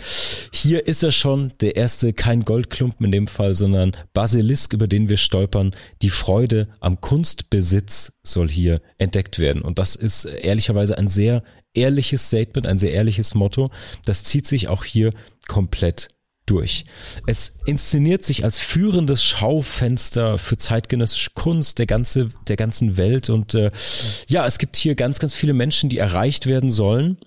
B: Hier ist er schon, der erste, kein Goldklumpen in dem Fall, sondern Basilisk, über den wir stolpern. Die Freude am Kunstbesitz soll hier entdeckt werden. Und das ist ehrlicherweise ein sehr ehrliches Statement, ein sehr ehrliches Motto. Das zieht sich auch hier komplett durch. Es inszeniert sich als führendes Schaufenster für zeitgenössische Kunst der ganze der ganzen Welt und äh, ja, es gibt hier ganz ganz viele Menschen, die erreicht werden sollen,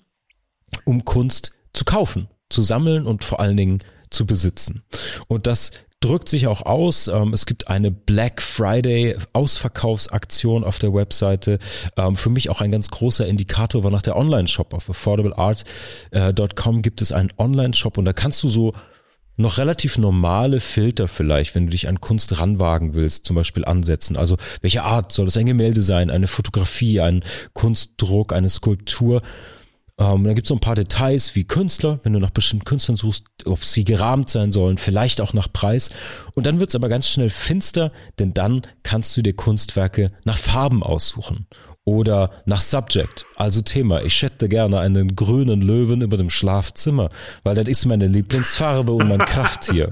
B: um Kunst zu kaufen, zu sammeln und vor allen Dingen zu besitzen. Und das drückt sich auch aus. Ähm, es gibt eine Black Friday Ausverkaufsaktion auf der Webseite. Ähm, für mich auch ein ganz großer Indikator war nach der Online-Shop. Auf affordableart.com gibt es einen Online-Shop und da kannst du so noch relativ normale Filter vielleicht, wenn du dich an Kunst ranwagen willst, zum Beispiel ansetzen. Also welche Art soll es ein Gemälde sein, eine Fotografie, ein Kunstdruck, eine Skulptur? Ähm, dann gibt es so ein paar Details wie Künstler, wenn du nach bestimmten Künstlern suchst, ob sie gerahmt sein sollen, vielleicht auch nach Preis. Und dann wird es aber ganz schnell finster, denn dann kannst du dir Kunstwerke nach Farben aussuchen oder nach Subject, also Thema. Ich schätze gerne einen grünen Löwen über dem Schlafzimmer, weil das ist meine Lieblingsfarbe und mein Krafttier.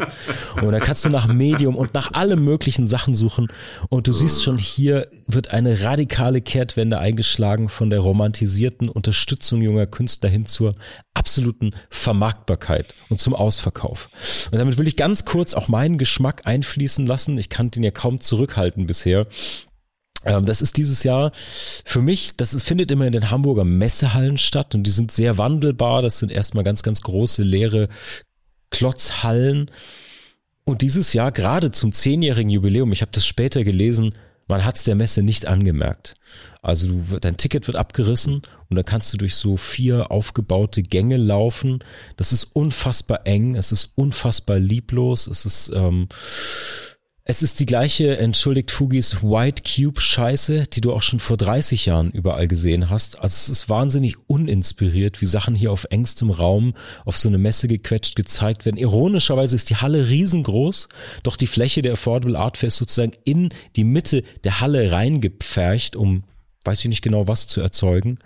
B: Und da kannst du nach Medium und nach allem möglichen Sachen suchen. Und du siehst schon, hier wird eine radikale Kehrtwende eingeschlagen von der romantisierten Unterstützung junger Künstler hin zur absoluten Vermarktbarkeit und zum Ausverkauf. Und damit will ich ganz kurz auch meinen Geschmack einfließen lassen. Ich kann den ja kaum zurückhalten bisher. Ähm, das ist dieses Jahr für mich, das ist, findet immer in den Hamburger Messehallen statt und die sind sehr wandelbar. Das sind erstmal ganz, ganz große leere Klotzhallen. Und dieses Jahr, gerade zum zehnjährigen Jubiläum, ich habe das später gelesen, man hat es der Messe nicht angemerkt. Also du, dein Ticket wird abgerissen und dann kannst du durch so vier aufgebaute Gänge laufen. Das ist unfassbar eng, es ist unfassbar lieblos, es ist ähm, es ist die gleiche, entschuldigt Fugis, White Cube Scheiße, die du auch schon vor 30 Jahren überall gesehen hast. Also es ist wahnsinnig uninspiriert, wie Sachen hier auf engstem Raum auf so eine Messe gequetscht gezeigt werden. Ironischerweise ist die Halle riesengroß, doch die Fläche der Affordable Art Fair ist sozusagen in die Mitte der Halle reingepfercht, um weiß ich nicht genau was zu erzeugen.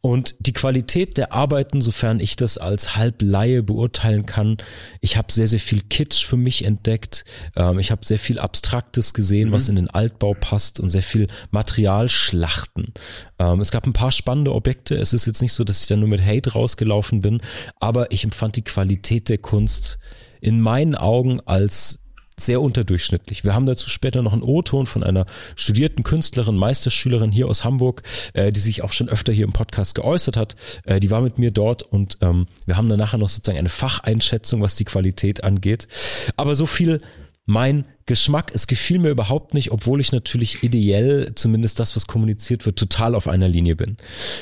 B: Und die Qualität der Arbeiten, sofern ich das als Halblaie beurteilen kann, ich habe sehr, sehr viel Kitsch für mich entdeckt. Ähm, ich habe sehr viel Abstraktes gesehen, mhm. was in den Altbau passt und sehr viel Materialschlachten. Ähm, es gab ein paar spannende Objekte. Es ist jetzt nicht so, dass ich da nur mit Hate rausgelaufen bin, aber ich empfand die Qualität der Kunst in meinen Augen als sehr unterdurchschnittlich. Wir haben dazu später noch einen O-Ton von einer studierten Künstlerin, Meisterschülerin hier aus Hamburg, äh, die sich auch schon öfter hier im Podcast geäußert hat. Äh, die war mit mir dort und ähm, wir haben dann nachher noch sozusagen eine Facheinschätzung, was die Qualität angeht. Aber so viel mein Geschmack. Es gefiel mir überhaupt nicht, obwohl ich natürlich ideell, zumindest das, was kommuniziert wird, total auf einer Linie bin.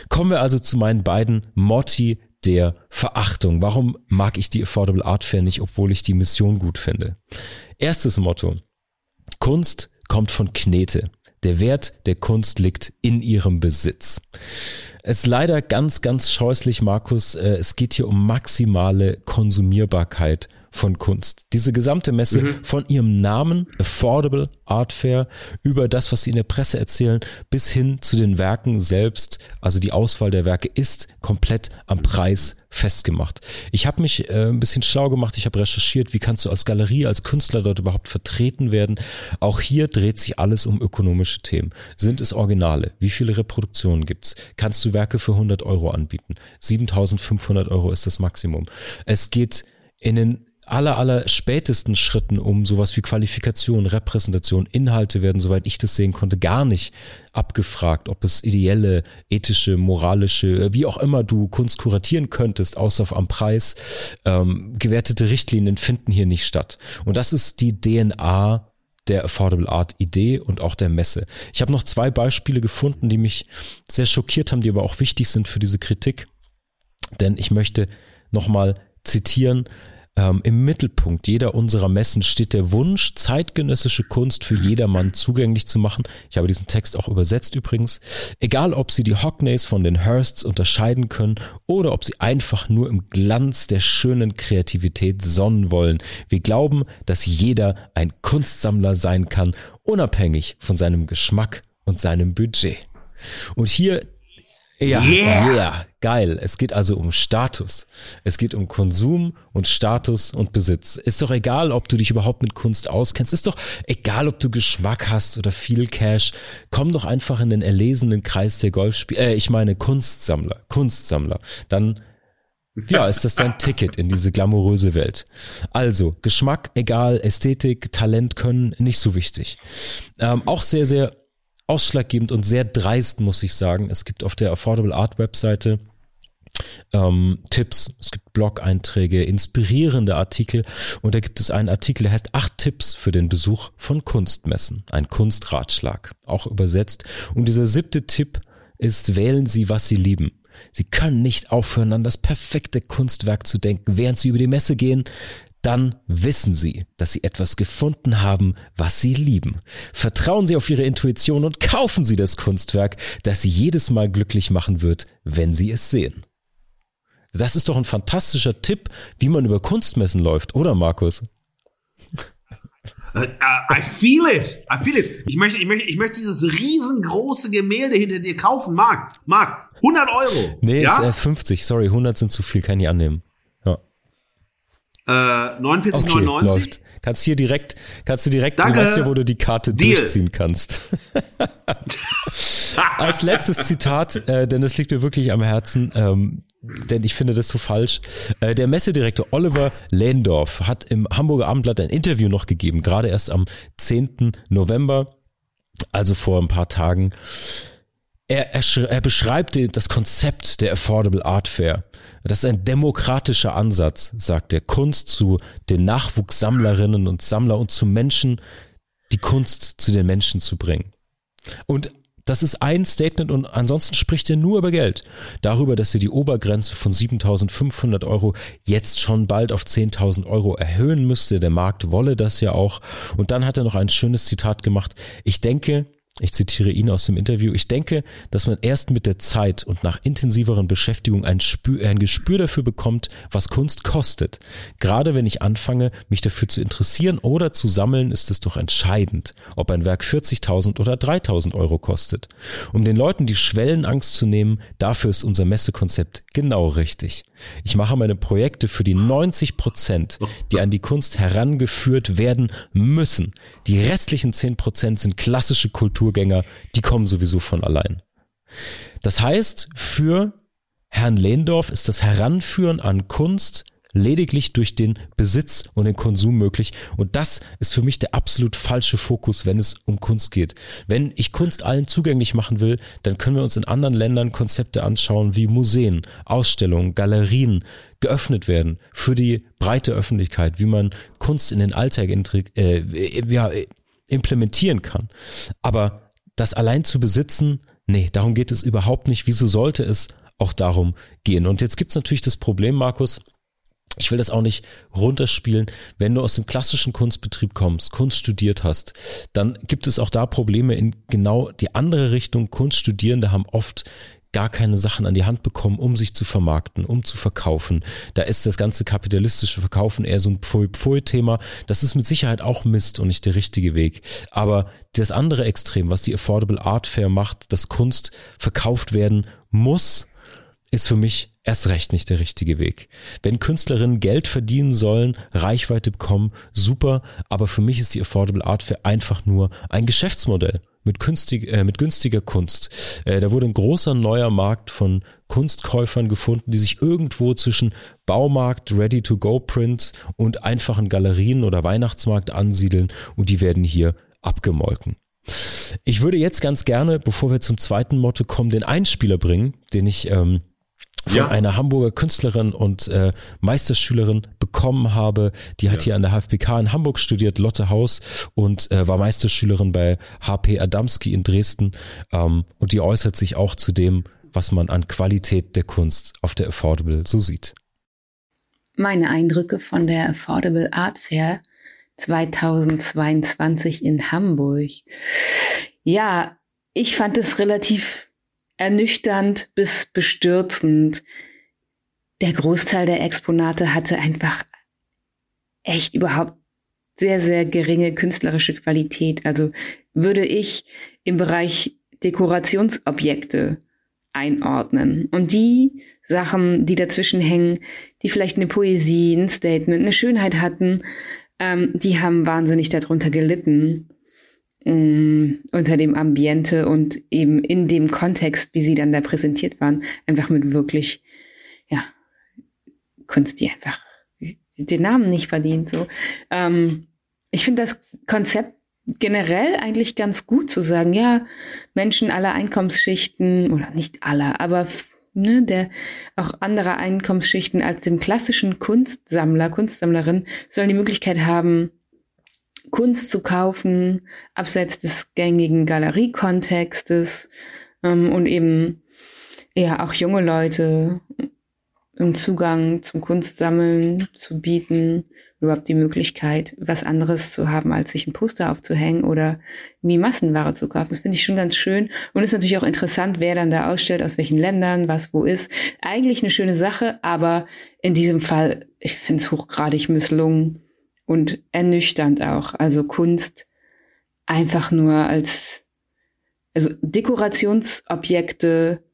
B: Kommen wir also zu meinen beiden Motti der Verachtung. Warum mag ich die Affordable Art Fair nicht, obwohl ich die Mission gut finde? Erstes Motto. Kunst kommt von Knete. Der Wert der Kunst liegt in ihrem Besitz. Es ist leider ganz, ganz scheußlich, Markus. Äh, es geht hier um maximale Konsumierbarkeit von Kunst. Diese gesamte Messe mhm. von ihrem Namen, Affordable Art Fair, über das, was sie in der Presse erzählen, bis hin zu den Werken selbst, also die Auswahl der Werke ist komplett am Preis festgemacht. Ich habe mich äh, ein bisschen schlau gemacht, ich habe recherchiert, wie kannst du als Galerie, als Künstler dort überhaupt vertreten werden. Auch hier dreht sich alles um ökonomische Themen. Sind es Originale? Wie viele Reproduktionen gibt's? Kannst du Werke für 100 Euro anbieten? 7500 Euro ist das Maximum. Es geht in den aller, aller spätesten Schritten um sowas wie Qualifikation, Repräsentation, Inhalte werden, soweit ich das sehen konnte, gar nicht abgefragt, ob es ideelle, ethische, moralische, wie auch immer du Kunst kuratieren könntest, außer am Preis. Ähm, gewertete Richtlinien finden hier nicht statt. Und das ist die DNA der Affordable Art Idee und auch der Messe. Ich habe noch zwei Beispiele gefunden, die mich sehr schockiert haben, die aber auch wichtig sind für diese Kritik. Denn ich möchte nochmal zitieren, ähm, Im Mittelpunkt jeder unserer Messen steht der Wunsch, zeitgenössische Kunst für jedermann zugänglich zu machen. Ich habe diesen Text auch übersetzt übrigens. Egal, ob Sie die Hockneys von den Hearsts unterscheiden können oder ob Sie einfach nur im Glanz der schönen Kreativität sonnen wollen. Wir glauben, dass jeder ein Kunstsammler sein kann, unabhängig von seinem Geschmack und seinem Budget. Und hier ja, yeah. yeah, geil. Es geht also um Status. Es geht um Konsum und Status und Besitz. Ist doch egal, ob du dich überhaupt mit Kunst auskennst. Ist doch egal, ob du Geschmack hast oder viel Cash. Komm doch einfach in den erlesenen Kreis der Golfspieler. Äh, ich meine Kunstsammler. Kunstsammler. Dann Ja, ist das dein Ticket in diese glamouröse Welt? Also, Geschmack, egal, Ästhetik, Talent, Können, nicht so wichtig. Ähm, auch sehr, sehr ausschlaggebend und sehr dreist, muss ich sagen. Es gibt auf der Affordable Art Webseite ähm, Tipps, es gibt Blog-Einträge, inspirierende Artikel und da gibt es einen Artikel, der heißt acht Tipps für den Besuch von Kunstmessen. Ein Kunstratschlag, auch übersetzt. Und dieser siebte Tipp ist, wählen Sie, was Sie lieben. Sie können nicht aufhören, an das perfekte Kunstwerk zu denken, während Sie über die Messe gehen. Dann wissen Sie, dass Sie etwas gefunden haben, was Sie lieben. Vertrauen Sie auf Ihre Intuition und kaufen Sie das Kunstwerk, das Sie jedes Mal glücklich machen wird, wenn Sie es sehen. Das ist doch ein fantastischer Tipp, wie man über Kunstmessen läuft, oder Markus?
A: Uh, I feel it. I feel it. Ich möchte, ich möchte, ich möchte dieses riesengroße Gemälde hinter dir kaufen. Marc, Marc, 100 Euro.
B: Nee, ja? ist äh, 50. Sorry, 100 sind zu viel, kann ich annehmen. Ja.
A: Äh, 49,99. Okay,
B: Kannst hier direkt, kannst du direkt, Danke. du weißt ja, wo du die Karte Deal. durchziehen kannst. (laughs) Als letztes Zitat, äh, denn es liegt mir wirklich am Herzen, ähm, denn ich finde das so falsch. Äh, der Messedirektor Oliver Lehndorf hat im Hamburger Abendblatt ein Interview noch gegeben, gerade erst am 10. November, also vor ein paar Tagen. Er, er, er beschreibt das Konzept der Affordable Art Fair. Das ist ein demokratischer Ansatz, sagt er, Kunst zu den Nachwuchssammlerinnen und Sammler und zu Menschen, die Kunst zu den Menschen zu bringen. Und das ist ein Statement und ansonsten spricht er nur über Geld. Darüber, dass er die Obergrenze von 7.500 Euro jetzt schon bald auf 10.000 Euro erhöhen müsste. Der Markt wolle das ja auch. Und dann hat er noch ein schönes Zitat gemacht. Ich denke, ich zitiere ihn aus dem Interview. Ich denke, dass man erst mit der Zeit und nach intensiveren Beschäftigung ein, Spür, ein Gespür dafür bekommt, was Kunst kostet. Gerade wenn ich anfange, mich dafür zu interessieren oder zu sammeln, ist es doch entscheidend, ob ein Werk 40.000 oder 3.000 Euro kostet. Um den Leuten die Schwellenangst zu nehmen, dafür ist unser Messekonzept genau richtig. Ich mache meine Projekte für die 90 Prozent, die an die Kunst herangeführt werden müssen. Die restlichen 10 Prozent sind klassische Kulturgänger, die kommen sowieso von allein. Das heißt, für Herrn Lehndorf ist das Heranführen an Kunst lediglich durch den Besitz und den Konsum möglich. Und das ist für mich der absolut falsche Fokus, wenn es um Kunst geht. Wenn ich Kunst allen zugänglich machen will, dann können wir uns in anderen Ländern Konzepte anschauen, wie Museen, Ausstellungen, Galerien geöffnet werden für die breite Öffentlichkeit, wie man Kunst in den Alltag äh, ja, implementieren kann. Aber das allein zu besitzen, nee, darum geht es überhaupt nicht. Wieso sollte es auch darum gehen? Und jetzt gibt's natürlich das Problem, Markus, ich will das auch nicht runterspielen. Wenn du aus dem klassischen Kunstbetrieb kommst, Kunst studiert hast, dann gibt es auch da Probleme in genau die andere Richtung. Kunststudierende haben oft gar keine Sachen an die Hand bekommen, um sich zu vermarkten, um zu verkaufen. Da ist das ganze kapitalistische Verkaufen eher so ein Pfui-Pfui-Thema. Das ist mit Sicherheit auch Mist und nicht der richtige Weg. Aber das andere Extrem, was die Affordable Art Fair macht, dass Kunst verkauft werden muss, ist für mich erst recht nicht der richtige Weg. Wenn Künstlerinnen Geld verdienen sollen, Reichweite bekommen, super, aber für mich ist die Affordable Art Fair einfach nur ein Geschäftsmodell mit, günstig, äh, mit günstiger Kunst. Äh, da wurde ein großer neuer Markt von Kunstkäufern gefunden, die sich irgendwo zwischen Baumarkt, Ready-to-Go-Print und einfachen Galerien oder Weihnachtsmarkt ansiedeln und die werden hier abgemolken. Ich würde jetzt ganz gerne, bevor wir zum zweiten Motto kommen, den Einspieler bringen, den ich ähm, von ja. einer Hamburger Künstlerin und äh, Meisterschülerin bekommen habe. Die hat ja. hier an der HFPK in Hamburg studiert, Lotte Haus, und äh, war Meisterschülerin bei HP Adamski in Dresden. Ähm, und die äußert sich auch zu dem, was man an Qualität der Kunst auf der Affordable so sieht.
D: Meine Eindrücke von der Affordable Art Fair 2022 in Hamburg. Ja, ich fand es relativ ernüchternd bis bestürzend. Der Großteil der Exponate hatte einfach echt überhaupt sehr, sehr geringe künstlerische Qualität. Also würde ich im Bereich Dekorationsobjekte einordnen. Und die Sachen, die dazwischen hängen, die vielleicht eine Poesie, ein Statement, eine Schönheit hatten, ähm, die haben wahnsinnig darunter gelitten um, unter dem Ambiente und eben in dem Kontext, wie sie dann da präsentiert waren, einfach mit wirklich, ja, Kunst, die einfach den Namen nicht verdient. So, ähm, ich finde das Konzept generell eigentlich ganz gut zu sagen, ja, Menschen aller Einkommensschichten oder nicht aller, aber ne, der auch anderer Einkommensschichten als dem klassischen Kunstsammler, Kunstsammlerin sollen die Möglichkeit haben, Kunst zu kaufen, abseits des gängigen Galeriekontextes ähm, und eben ja auch junge Leute einen Zugang zum Kunstsammeln zu bieten, überhaupt die Möglichkeit, was anderes zu haben, als sich ein Poster aufzuhängen oder wie Massenware zu kaufen. Das finde ich schon ganz schön. Und ist natürlich auch interessant, wer dann da ausstellt, aus welchen Ländern, was wo ist. Eigentlich eine schöne Sache, aber in diesem Fall, ich finde es hochgradig misslungen und ernüchternd auch. Also Kunst einfach nur als, also Dekorationsobjekte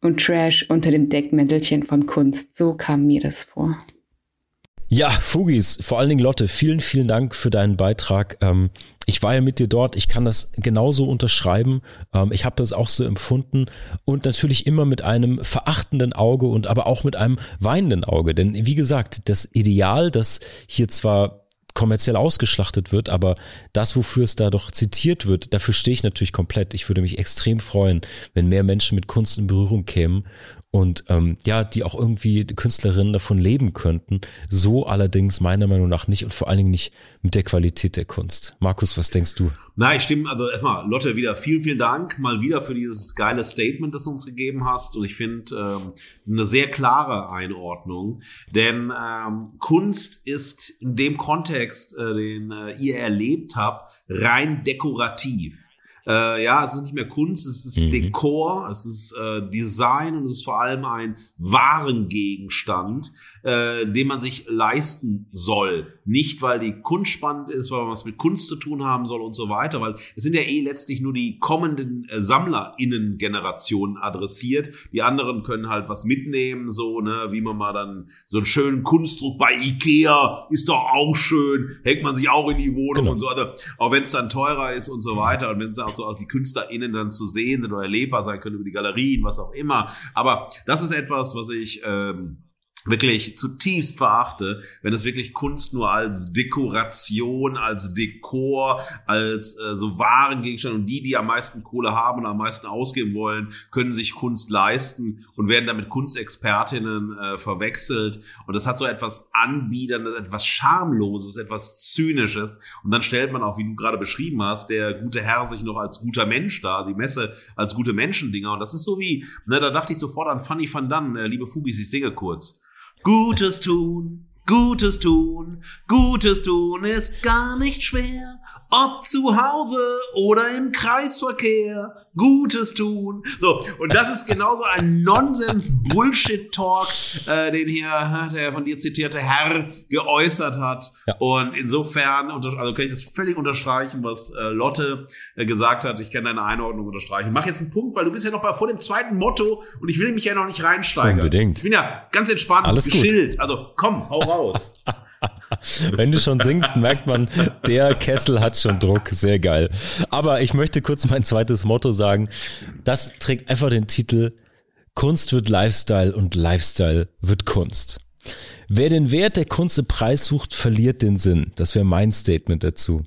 D: und Trash unter dem Deckmäntelchen von Kunst. So kam mir das vor.
B: Ja, Fugis, vor allen Dingen Lotte, vielen, vielen Dank für deinen Beitrag. Ähm, ich war ja mit dir dort, ich kann das genauso unterschreiben. Ähm, ich habe das auch so empfunden und natürlich immer mit einem verachtenden Auge und aber auch mit einem weinenden Auge. Denn wie gesagt, das Ideal, das hier zwar kommerziell ausgeschlachtet wird, aber das, wofür es da doch zitiert wird, dafür stehe ich natürlich komplett. Ich würde mich extrem freuen, wenn mehr Menschen mit Kunst in Berührung kämen und ähm, ja, die auch irgendwie Künstlerinnen davon leben könnten. So allerdings meiner Meinung nach nicht und vor allen Dingen nicht mit der Qualität der Kunst. Markus, was denkst du?
A: Na, ich stimme, also erstmal, Lotte, wieder vielen, vielen Dank mal wieder für dieses geile Statement, das du uns gegeben hast. Und ich finde ähm, eine sehr klare Einordnung. Denn ähm, Kunst ist in dem Kontext, äh, den äh, ihr erlebt habt, rein dekorativ. Äh, ja, es ist nicht mehr Kunst, es ist mhm. Dekor, es ist äh, Design und es ist vor allem ein Warengegenstand, äh, den man sich leisten soll. Nicht, weil die Kunst spannend ist, weil man was mit Kunst zu tun haben soll und so weiter, weil es sind ja eh letztlich nur die kommenden äh, SammlerInnen-Generationen adressiert. Die anderen können halt was mitnehmen, so, ne, wie man mal dann so einen schönen Kunstdruck bei Ikea ist doch auch schön, hängt man sich auch in die Wohnung genau. und so. Also, auch wenn es dann teurer ist und so weiter und wenn es auch so auch die KünstlerInnen dann zu sehen sind oder erlebbar sein können über die Galerien, was auch immer. Aber das ist etwas, was ich ähm, wirklich zutiefst verachte, wenn es wirklich Kunst nur als Dekoration, als Dekor, als äh, so Warengegenstand und die, die am meisten Kohle haben und am meisten ausgeben wollen, können sich Kunst leisten und werden damit Kunstexpertinnen äh, verwechselt. Und das hat so etwas Anbiederndes, etwas Schamloses, etwas Zynisches. Und dann stellt man auch, wie du gerade beschrieben hast, der gute Herr sich noch als guter Mensch da, die Messe als gute Menschendinger. Und das ist so wie, ne, da dachte ich sofort an Fanny van Dann, äh, liebe Fubis, ich singe kurz. Gutes tun, Gutes tun, Gutes tun ist gar nicht schwer. Ob zu Hause oder im Kreisverkehr, Gutes tun. So, und das ist genauso ein Nonsens-Bullshit-Talk, äh, den hier der von dir zitierte Herr geäußert hat. Ja. Und insofern, also kann ich das völlig unterstreichen, was äh, Lotte äh, gesagt hat. Ich kann deine Einordnung unterstreichen. Mach jetzt einen Punkt, weil du bist ja noch bei, vor dem zweiten Motto und ich will mich ja noch nicht reinsteigen.
B: Unbedingt.
A: Ich bin ja ganz entspannt,
B: Alles
A: geschillt. Gut. Also komm, hau raus. (laughs) (laughs)
B: Wenn du schon singst, merkt man, der Kessel hat schon Druck. Sehr geil. Aber ich möchte kurz mein zweites Motto sagen. Das trägt einfach den Titel Kunst wird Lifestyle und Lifestyle wird Kunst. Wer den Wert der Kunst im Preis sucht, verliert den Sinn. Das wäre mein Statement dazu.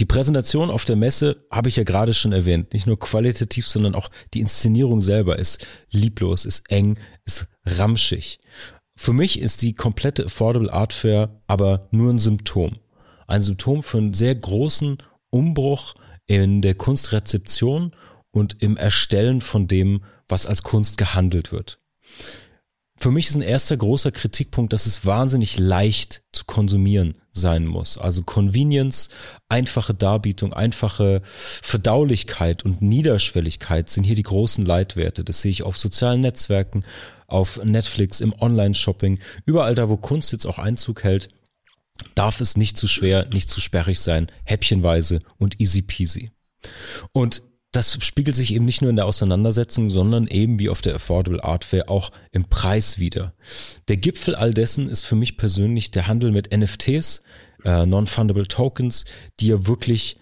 B: Die Präsentation auf der Messe habe ich ja gerade schon erwähnt. Nicht nur qualitativ, sondern auch die Inszenierung selber ist lieblos, ist eng, ist ramschig. Für mich ist die komplette Affordable Art Fair aber nur ein Symptom. Ein Symptom für einen sehr großen Umbruch in der Kunstrezeption und im Erstellen von dem, was als Kunst gehandelt wird. Für mich ist ein erster großer Kritikpunkt, dass es wahnsinnig leicht zu konsumieren sein muss. Also Convenience, einfache Darbietung, einfache Verdaulichkeit und Niederschwelligkeit sind hier die großen Leitwerte. Das sehe ich auf sozialen Netzwerken, auf Netflix, im Online-Shopping, überall da, wo Kunst jetzt auch Einzug hält, darf es nicht zu schwer, nicht zu sperrig sein, häppchenweise und easy peasy. Und das spiegelt sich eben nicht nur in der Auseinandersetzung, sondern eben wie auf der Affordable Art Fair auch im Preis wieder. Der Gipfel all dessen ist für mich persönlich der Handel mit NFTs, äh, Non-Fundable Tokens, die ja wirklich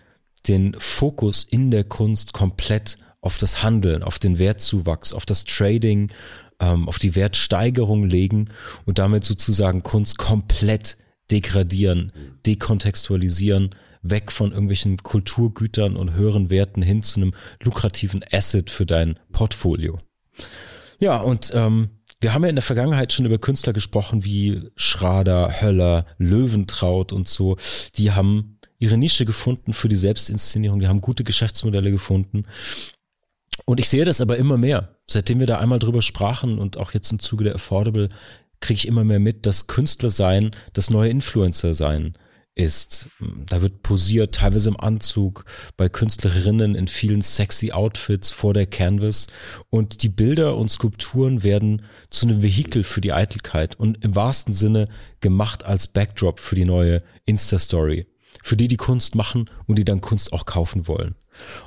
B: den Fokus in der Kunst komplett auf das Handeln, auf den Wertzuwachs, auf das Trading ähm, auf die Wertsteigerung legen und damit sozusagen Kunst komplett degradieren, dekontextualisieren, weg von irgendwelchen Kulturgütern und höheren Werten hin zu einem lukrativen Asset für dein Portfolio. Ja, und ähm, wir haben ja in der Vergangenheit schon über Künstler gesprochen wie Schrader, Höller, Löwentraut und so. Die haben ihre Nische gefunden für die Selbstinszenierung, die haben gute Geschäftsmodelle gefunden. Und ich sehe das aber immer mehr. Seitdem wir da einmal drüber sprachen und auch jetzt im Zuge der Affordable, kriege ich immer mehr mit, dass Künstler sein, das neue Influencer sein ist. Da wird posiert, teilweise im Anzug, bei Künstlerinnen in vielen sexy Outfits vor der Canvas. Und die Bilder und Skulpturen werden zu einem Vehikel für die Eitelkeit und im wahrsten Sinne gemacht als Backdrop für die neue Insta-Story. Für die, die Kunst machen und die dann Kunst auch kaufen wollen.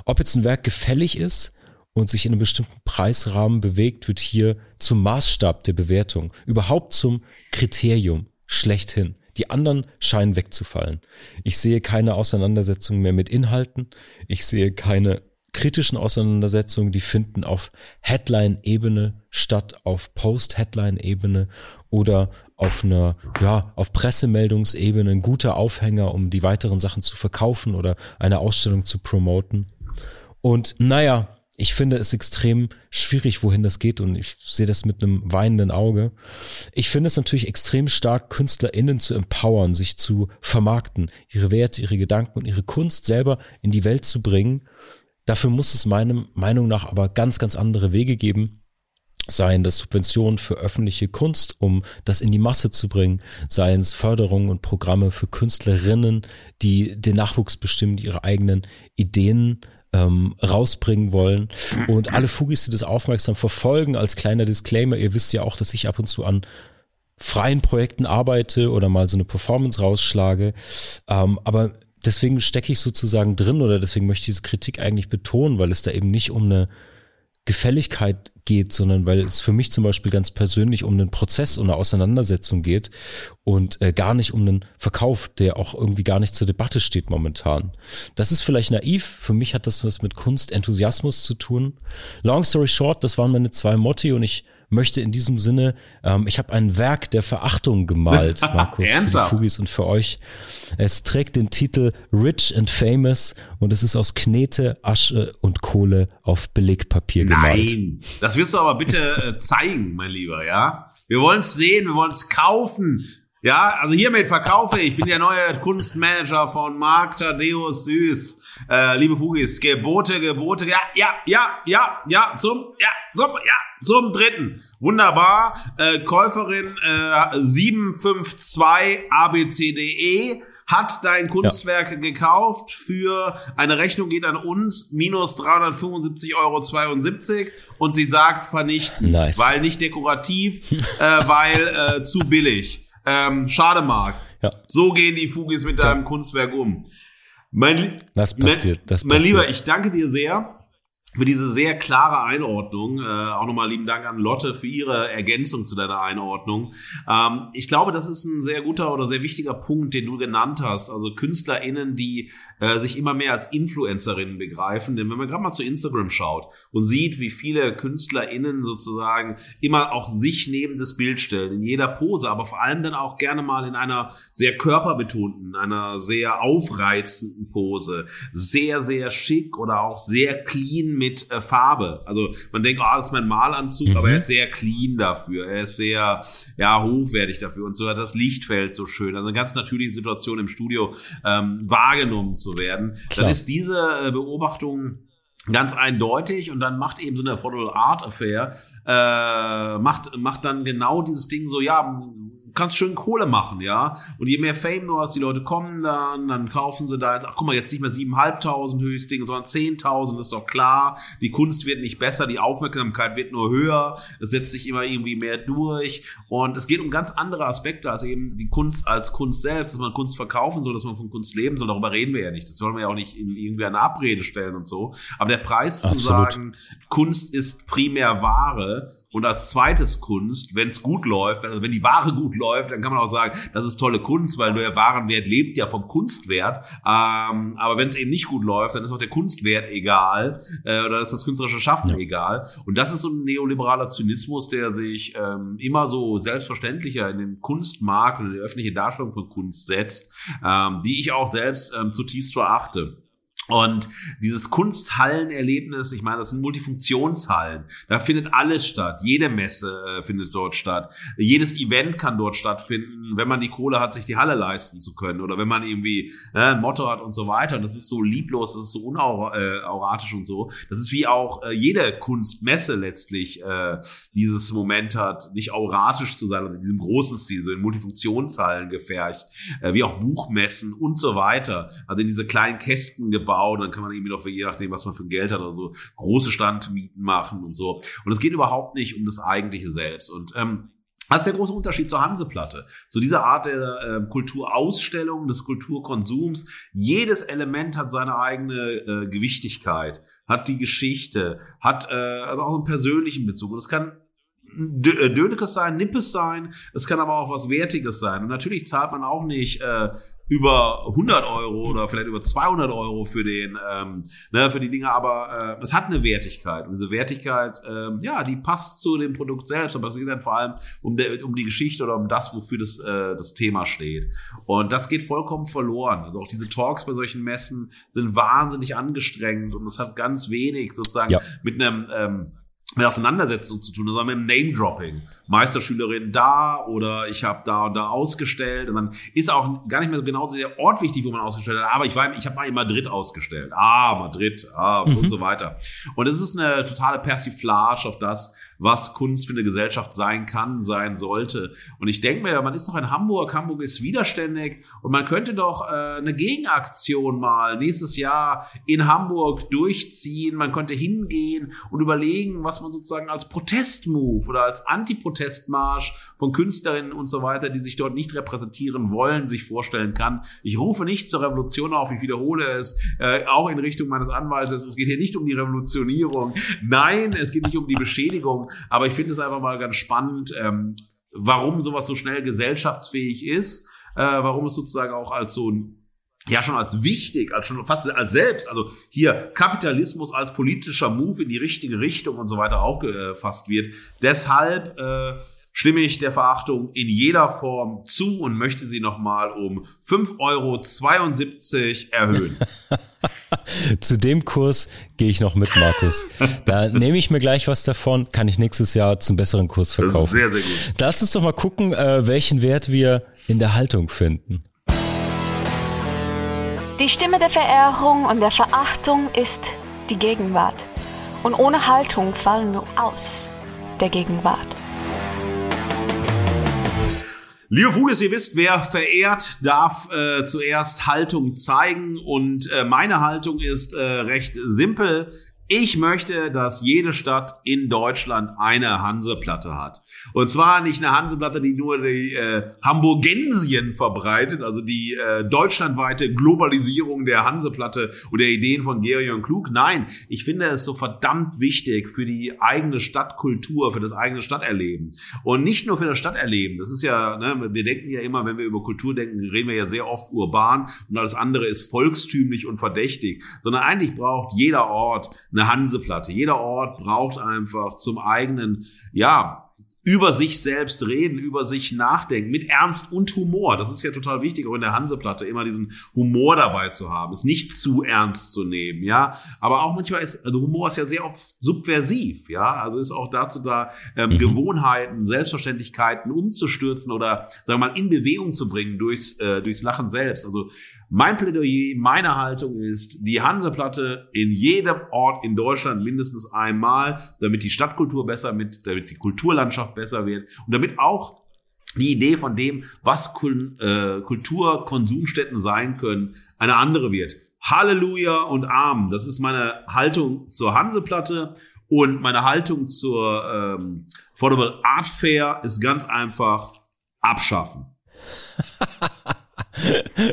B: Ob jetzt ein Werk gefällig ist und sich in einem bestimmten Preisrahmen bewegt, wird hier zum Maßstab der Bewertung, überhaupt zum Kriterium schlechthin. Die anderen scheinen wegzufallen. Ich sehe keine Auseinandersetzung mehr mit Inhalten. Ich sehe keine kritischen Auseinandersetzungen, die finden auf Headline-Ebene statt, auf Post-Headline-Ebene oder auf einer, ja, auf Pressemeldungsebene, ein guter Aufhänger, um die weiteren Sachen zu verkaufen oder eine Ausstellung zu promoten. Und naja, ich finde es extrem schwierig, wohin das geht und ich sehe das mit einem weinenden Auge. Ich finde es natürlich extrem stark, KünstlerInnen zu empowern, sich zu vermarkten, ihre Werte, ihre Gedanken und ihre Kunst selber in die Welt zu bringen. Dafür muss es meiner Meinung nach aber ganz, ganz andere Wege geben seien das Subventionen für öffentliche Kunst, um das in die Masse zu bringen, seien es Förderungen und Programme für Künstlerinnen, die den Nachwuchs bestimmen, die ihre eigenen Ideen ähm, rausbringen wollen. Und alle Fugis, die das aufmerksam verfolgen, als kleiner Disclaimer, ihr wisst ja auch, dass ich ab und zu an freien Projekten arbeite oder mal so eine Performance rausschlage. Ähm, aber deswegen stecke ich sozusagen drin oder deswegen möchte ich diese Kritik eigentlich betonen, weil es da eben nicht um eine Gefälligkeit geht, sondern weil es für mich zum Beispiel ganz persönlich um einen Prozess und eine Auseinandersetzung geht und äh, gar nicht um einen Verkauf, der auch irgendwie gar nicht zur Debatte steht momentan. Das ist vielleicht naiv. Für mich hat das was mit Kunst, zu tun. Long story short, das waren meine zwei Motti und ich möchte in diesem Sinne, ähm, ich habe ein Werk der Verachtung gemalt, (laughs) Markus, für die Fugis und für euch. Es trägt den Titel Rich and Famous und es ist aus Knete, Asche und Kohle auf Belegpapier gemalt.
A: Nein, das wirst du aber bitte äh, zeigen, mein Lieber, ja? Wir wollen es sehen, wir wollen es kaufen. Ja, also hiermit verkaufe ich. Ich bin der neue Kunstmanager von Marc Thaddeus Süß. Äh, liebe Fugis, Gebote, Gebote, ja, ja, ja, ja, ja, zum, ja, zum, ja, zum dritten. Wunderbar. Äh, Käuferin äh, 752 ABCDE hat dein Kunstwerk ja. gekauft für eine Rechnung geht an uns minus 375,72 Euro und sie sagt vernichten, nice. weil nicht dekorativ, äh, weil äh, zu billig. Ähm, schade, Marc. Ja. So gehen die Fugis mit deinem ja. Kunstwerk um. Mein,
B: das passiert, das
A: mein
B: passiert.
A: Lieber, ich danke dir sehr für diese sehr klare Einordnung. Äh, auch nochmal lieben Dank an Lotte für ihre Ergänzung zu deiner Einordnung. Ähm, ich glaube, das ist ein sehr guter oder sehr wichtiger Punkt, den du genannt hast. Also KünstlerInnen, die äh, sich immer mehr als Influencerinnen begreifen. Denn wenn man gerade mal zu Instagram schaut und sieht, wie viele KünstlerInnen sozusagen immer auch sich neben das Bild stellen, in jeder Pose, aber vor allem dann auch gerne mal in einer sehr körperbetonten, einer sehr aufreizenden Pose, sehr, sehr schick oder auch sehr clean mit äh, Farbe. Also man denkt, oh, das ist mein Malanzug, mhm. aber er ist sehr clean dafür. Er ist sehr, ja, hochwertig dafür. Und so hat das Lichtfeld so schön. Also eine ganz natürliche Situation im Studio ähm, wahrgenommen zu werden. Klar. Dann ist diese äh, Beobachtung ganz eindeutig und dann macht eben so eine Affordable Art Affair äh, macht macht dann genau dieses Ding so ja kannst schön Kohle machen, ja. Und je mehr Fame du hast, die Leute kommen dann, dann kaufen sie da jetzt, ach guck mal, jetzt nicht mehr 7.500 Höchstding, sondern 10.000, ist doch klar. Die Kunst wird nicht besser, die Aufmerksamkeit wird nur höher, es setzt sich immer irgendwie mehr durch. Und es geht um ganz andere Aspekte als eben die Kunst als Kunst selbst, dass man Kunst verkaufen soll, dass man von Kunst leben soll, darüber reden wir ja nicht. Das wollen wir ja auch nicht in irgendwie eine Abrede stellen und so. Aber der Preis Absolut. zu sagen, Kunst ist primär Ware, und als zweites Kunst, wenn es gut läuft, also wenn die Ware gut läuft, dann kann man auch sagen, das ist tolle Kunst, weil der Warenwert lebt ja vom Kunstwert. Ähm, aber wenn es eben nicht gut läuft, dann ist auch der Kunstwert egal äh, oder ist das künstlerische Schaffen ja. egal. Und das ist so ein neoliberaler Zynismus, der sich ähm, immer so selbstverständlicher in den Kunstmarkt und in die öffentliche Darstellung von Kunst setzt, ähm, die ich auch selbst ähm, zutiefst verachte. Und dieses Kunsthallenerlebnis, ich meine, das sind Multifunktionshallen. Da findet alles statt. Jede Messe äh, findet dort statt. Jedes Event kann dort stattfinden, wenn man die Kohle hat, sich die Halle leisten zu können. Oder wenn man irgendwie äh, ein Motto hat und so weiter. Und das ist so lieblos, das ist so unauratisch und so. Das ist wie auch äh, jede Kunstmesse letztlich äh, dieses Moment hat, nicht auratisch zu sein, also in diesem großen Stil, so in Multifunktionshallen gefercht, äh, wie auch Buchmessen und so weiter. Also in diese kleinen Kästen gebaut bauen, dann kann man irgendwie noch, je nachdem, was man für Geld hat, also große Standmieten machen und so. Und es geht überhaupt nicht um das eigentliche Selbst. Und ähm, das ist der große Unterschied zur Hanseplatte. Zu dieser Art der äh, Kulturausstellung, des Kulturkonsums. Jedes Element hat seine eigene äh, Gewichtigkeit, hat die Geschichte, hat äh, also auch einen persönlichen Bezug. Und es kann äh, Dönekes sein, Nippes sein, es kann aber auch was Wertiges sein. Und natürlich zahlt man auch nicht äh, über 100 Euro oder vielleicht über 200 Euro für den, ähm, ne, für die Dinge, aber äh, es hat eine Wertigkeit und diese Wertigkeit, ähm, ja, die passt zu dem Produkt selbst, aber es geht dann vor allem um, der, um die Geschichte oder um das, wofür das, äh, das Thema steht. Und das geht vollkommen verloren. Also auch diese Talks bei solchen Messen sind wahnsinnig angestrengt und es hat ganz wenig sozusagen ja. mit einem ähm, mit Auseinandersetzung zu tun, sondern mit Name-Dropping. Meisterschülerin da oder ich habe da und da ausgestellt und dann ist auch gar nicht mehr so genauso der Ort wichtig, wo man ausgestellt hat, aber ich war, ich habe mal in Madrid ausgestellt. Ah, Madrid, ah, mhm. und so weiter. Und es ist eine totale Persiflage auf das, was Kunst für eine Gesellschaft sein kann, sein sollte. Und ich denke mir, man ist doch in Hamburg, Hamburg ist widerständig und man könnte doch äh, eine Gegenaktion mal nächstes Jahr in Hamburg durchziehen. Man könnte hingehen und überlegen, was man sozusagen als Protestmove oder als Antiprotestmarsch von Künstlerinnen und so weiter, die sich dort nicht repräsentieren wollen, sich vorstellen kann. Ich rufe nicht zur Revolution auf, ich wiederhole es, äh, auch in Richtung meines Anwaltes. Es geht hier nicht um die Revolutionierung. Nein, es geht nicht um die Beschädigung aber ich finde es einfach mal ganz spannend, ähm, warum sowas so schnell gesellschaftsfähig ist, äh, warum es sozusagen auch als so ein ja schon als wichtig, als schon fast als selbst, also hier Kapitalismus als politischer Move in die richtige Richtung und so weiter aufgefasst wird. Deshalb äh, stimme ich der Verachtung in jeder Form zu und möchte sie nochmal um 5,72 Euro erhöhen. (laughs)
B: Zu dem Kurs gehe ich noch mit, Markus. Da nehme ich mir gleich was davon, kann ich nächstes Jahr zum besseren Kurs verkaufen. Sehr, sehr gut. Lass uns doch mal gucken, äh, welchen Wert wir in der Haltung finden.
C: Die Stimme der Verehrung und der Verachtung ist die Gegenwart. Und ohne Haltung fallen wir aus der Gegenwart.
A: Liebe Fugis, ihr wisst, wer verehrt, darf äh, zuerst Haltung zeigen. Und äh, meine Haltung ist äh, recht simpel. Ich möchte, dass jede Stadt in Deutschland eine Hanseplatte hat. Und zwar nicht eine Hanseplatte, die nur die äh, Hamburgensien verbreitet, also die äh, deutschlandweite Globalisierung der Hanseplatte und der Ideen von Gerion Klug. Nein, ich finde es so verdammt wichtig für die eigene Stadtkultur, für das eigene Stadterleben. Und nicht nur für das Stadterleben. Das ist ja, ne, wir denken ja immer, wenn wir über Kultur denken, reden wir ja sehr oft urban und alles andere ist volkstümlich und verdächtig. Sondern eigentlich braucht jeder Ort eine eine Hanseplatte. Jeder Ort braucht einfach zum eigenen, ja, über sich selbst reden, über sich nachdenken, mit Ernst und Humor. Das ist ja total wichtig, auch in der Hanseplatte immer diesen Humor dabei zu haben, es nicht zu ernst zu nehmen, ja. Aber auch manchmal ist, also Humor ist ja sehr oft subversiv, ja. Also ist auch dazu da, ähm, mhm. Gewohnheiten, Selbstverständlichkeiten umzustürzen oder, sagen wir mal, in Bewegung zu bringen durchs, äh, durchs Lachen selbst. Also mein Plädoyer, meine Haltung ist, die Hanseplatte in jedem Ort in Deutschland mindestens einmal, damit die Stadtkultur besser mit, damit die Kulturlandschaft besser wird und damit auch die Idee von dem, was äh, Kulturkonsumstätten sein können, eine andere wird. Halleluja und Amen. Das ist meine Haltung zur Hanseplatte und meine Haltung zur ähm, Affordable Art Fair ist ganz einfach abschaffen. (laughs)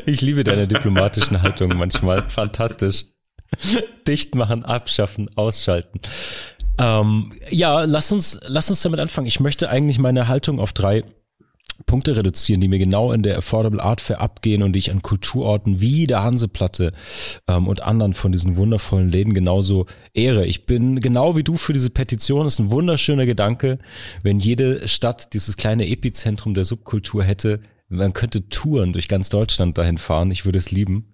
B: Ich liebe deine diplomatischen Haltung manchmal. Fantastisch. Dicht machen, abschaffen, ausschalten. Ähm, ja, lass uns, lass uns damit anfangen. Ich möchte eigentlich meine Haltung auf drei Punkte reduzieren, die mir genau in der Affordable Art Fair abgehen und die ich an Kulturorten wie der Hanseplatte ähm, und anderen von diesen wundervollen Läden genauso ehre. Ich bin genau wie du für diese Petition. Das ist ein wunderschöner Gedanke, wenn jede Stadt dieses kleine Epizentrum der Subkultur hätte. Man könnte Touren durch ganz Deutschland dahin fahren. Ich würde es lieben.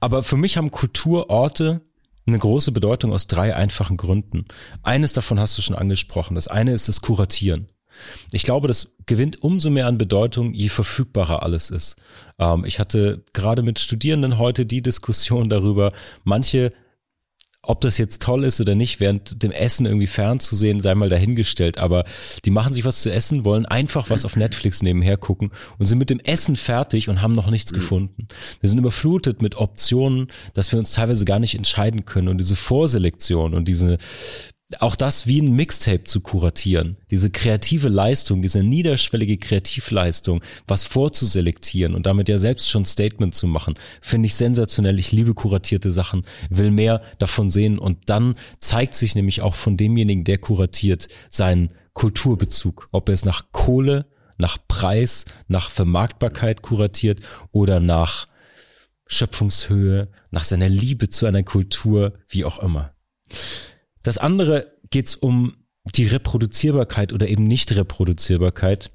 B: Aber für mich haben Kulturorte eine große Bedeutung aus drei einfachen Gründen. Eines davon hast du schon angesprochen. Das eine ist das Kuratieren. Ich glaube, das gewinnt umso mehr an Bedeutung, je verfügbarer alles ist. Ähm, ich hatte gerade mit Studierenden heute die Diskussion darüber, manche ob das jetzt toll ist oder nicht, während dem Essen irgendwie fernzusehen, sei mal dahingestellt. Aber die machen sich was zu essen, wollen einfach was auf Netflix nebenher gucken und sind mit dem Essen fertig und haben noch nichts mhm. gefunden. Wir sind überflutet mit Optionen, dass wir uns teilweise gar nicht entscheiden können. Und diese Vorselektion und diese auch das wie ein Mixtape zu kuratieren, diese kreative Leistung, diese niederschwellige Kreativleistung, was vorzuselektieren und damit ja selbst schon Statement zu machen, finde ich sensationell. Ich liebe kuratierte Sachen, will mehr davon sehen und dann zeigt sich nämlich auch von demjenigen, der kuratiert, seinen Kulturbezug, ob er es nach Kohle, nach Preis, nach Vermarktbarkeit kuratiert oder nach Schöpfungshöhe, nach seiner Liebe zu einer Kultur, wie auch immer. Das andere geht's um die Reproduzierbarkeit oder eben Nicht-Reproduzierbarkeit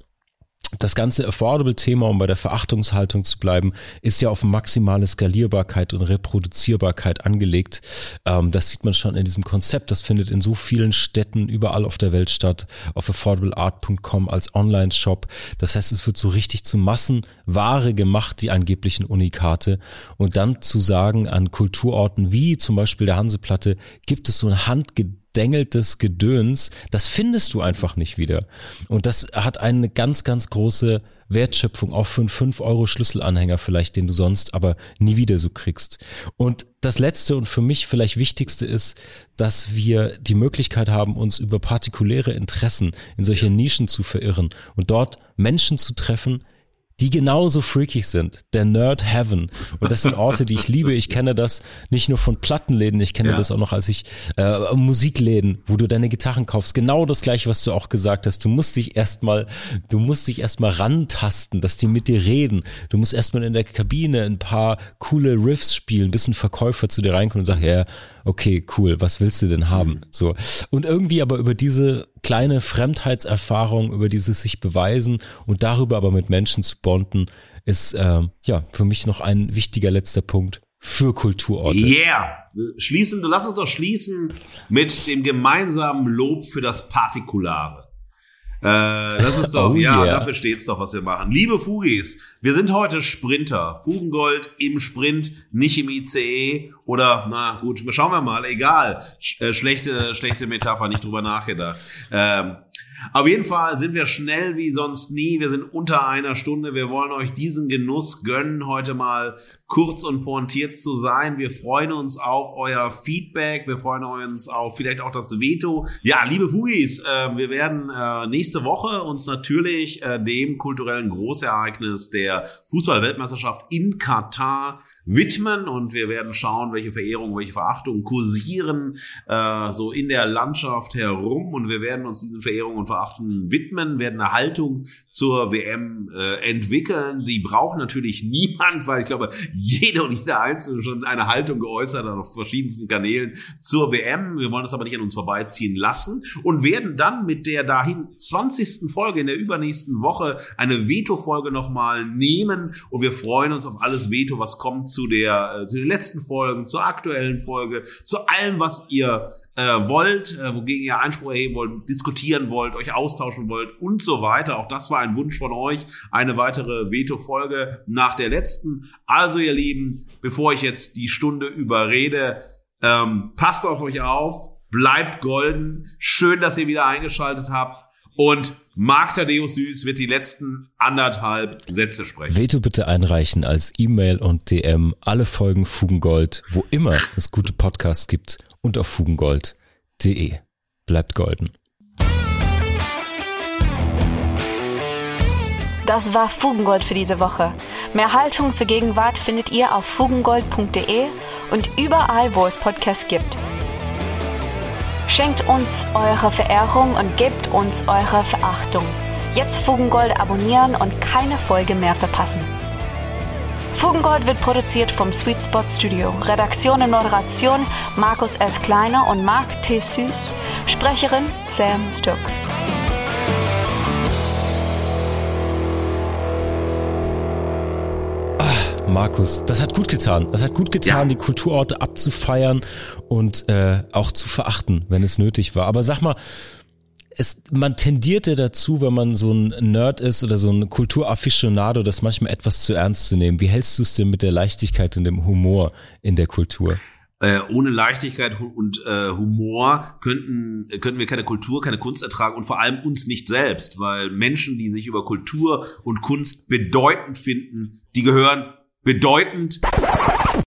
B: das ganze Affordable-Thema, um bei der Verachtungshaltung zu bleiben, ist ja auf maximale Skalierbarkeit und Reproduzierbarkeit angelegt. Ähm, das sieht man schon in diesem Konzept. Das findet in so vielen Städten überall auf der Welt statt. Auf affordableart.com als Online-Shop. Das heißt, es wird so richtig zu Massenware gemacht, die angeblichen Unikate. Und dann zu sagen, an Kulturorten wie zum Beispiel der Hanseplatte gibt es so ein handgedrücktes dengeltes Gedöns, das findest du einfach nicht wieder. Und das hat eine ganz, ganz große Wertschöpfung, auch für einen 5 Euro Schlüsselanhänger vielleicht, den du sonst aber nie wieder so kriegst. Und das letzte und für mich vielleicht wichtigste ist, dass wir die Möglichkeit haben, uns über partikuläre Interessen in solche Nischen zu verirren und dort Menschen zu treffen, die genauso freakig sind. Der Nerd Heaven. Und das sind Orte, die ich liebe. Ich kenne das nicht nur von Plattenläden, ich kenne ja. das auch noch als ich äh, Musikläden, wo du deine Gitarren kaufst. Genau das gleiche, was du auch gesagt hast. Du musst dich erstmal, du musst dich erstmal rantasten, dass die mit dir reden. Du musst erstmal in der Kabine ein paar coole Riffs spielen, bis ein Verkäufer zu dir reinkommt und sagt, ja, okay, cool, was willst du denn haben? Mhm. So. Und irgendwie aber über diese kleine Fremdheitserfahrung, über dieses sich beweisen und darüber aber mit Menschen zu bonden, ist äh, ja für mich noch ein wichtiger letzter Punkt für Kulturorte.
A: Yeah! Schließen, lass uns doch schließen mit dem gemeinsamen Lob für das Partikulare. Äh, das ist doch, oh, ja, yeah. dafür steht's doch, was wir machen. Liebe Fugis, wir sind heute Sprinter. Fugengold im Sprint, nicht im ICE oder, na gut, schauen wir mal, egal. Sch äh, schlechte, schlechte Metapher, nicht drüber nachgedacht. Ähm, auf jeden Fall sind wir schnell wie sonst nie. Wir sind unter einer Stunde. Wir wollen euch diesen Genuss gönnen, heute mal kurz und pointiert zu sein. Wir freuen uns auf euer Feedback. Wir freuen uns auf vielleicht auch das Veto. Ja, liebe Fugis, äh, wir werden äh, nächste Woche uns natürlich äh, dem kulturellen Großereignis der Fußball-Weltmeisterschaft in Katar widmen und wir werden schauen, welche Verehrungen, welche Verachtungen kursieren äh, so in der Landschaft herum und wir werden uns diesen Verehrungen und Verachtungen widmen, werden eine Haltung zur WM äh, entwickeln. Die braucht natürlich niemand, weil ich glaube, jede und jeder Einzelne schon eine Haltung geäußert hat auf verschiedensten Kanälen zur WM. Wir wollen das aber nicht an uns vorbeiziehen lassen und werden dann mit der dahin 20. Folge in der übernächsten Woche eine Veto-Folge nochmal nehmen und wir freuen uns auf alles Veto, was kommt zu der äh, zu den letzten Folgen, zur aktuellen Folge, zu allem, was ihr äh, wollt, äh, wogegen ihr Einspruch erheben wollt, diskutieren wollt, euch austauschen wollt und so weiter. Auch das war ein Wunsch von euch. Eine weitere Veto-Folge nach der letzten. Also ihr Lieben, bevor ich jetzt die Stunde überrede, ähm, passt auf euch auf, bleibt golden. Schön, dass ihr wieder eingeschaltet habt. Und Marc Thaddeus Süß wird die letzten anderthalb Sätze sprechen.
B: Veto bitte einreichen als E-Mail und DM alle Folgen Fugengold, wo immer es gute Podcasts gibt und auf fugengold.de. Bleibt golden.
C: Das war Fugengold für diese Woche. Mehr Haltung zur Gegenwart findet ihr auf fugengold.de und überall, wo es Podcasts gibt. Schenkt uns eure Verehrung und gebt uns eure Verachtung. Jetzt Fugengold abonnieren und keine Folge mehr verpassen. Fugengold wird produziert vom Sweet Spot Studio. Redaktion und Moderation Markus S. Kleiner und Marc T. Süß. Sprecherin Sam Stokes.
B: Markus, das hat gut getan. Das hat gut getan,
A: Ja.
B: die Kulturorte abzufeiern und äh, auch zu verachten, wenn es nötig war. Aber sag mal, es, man tendiert ja dazu, wenn man so ein Nerd ist oder so ein Kulturafficionado, das manchmal etwas zu ernst zu nehmen. Wie hältst du es denn mit der Leichtigkeit und dem Humor in der Kultur?
A: Äh, ohne Leichtigkeit und äh, Humor könnten, könnten wir keine Kultur, keine Kunst ertragen und vor allem uns nicht selbst, weil Menschen, die sich über Kultur und Kunst bedeutend finden, die gehören bedeutend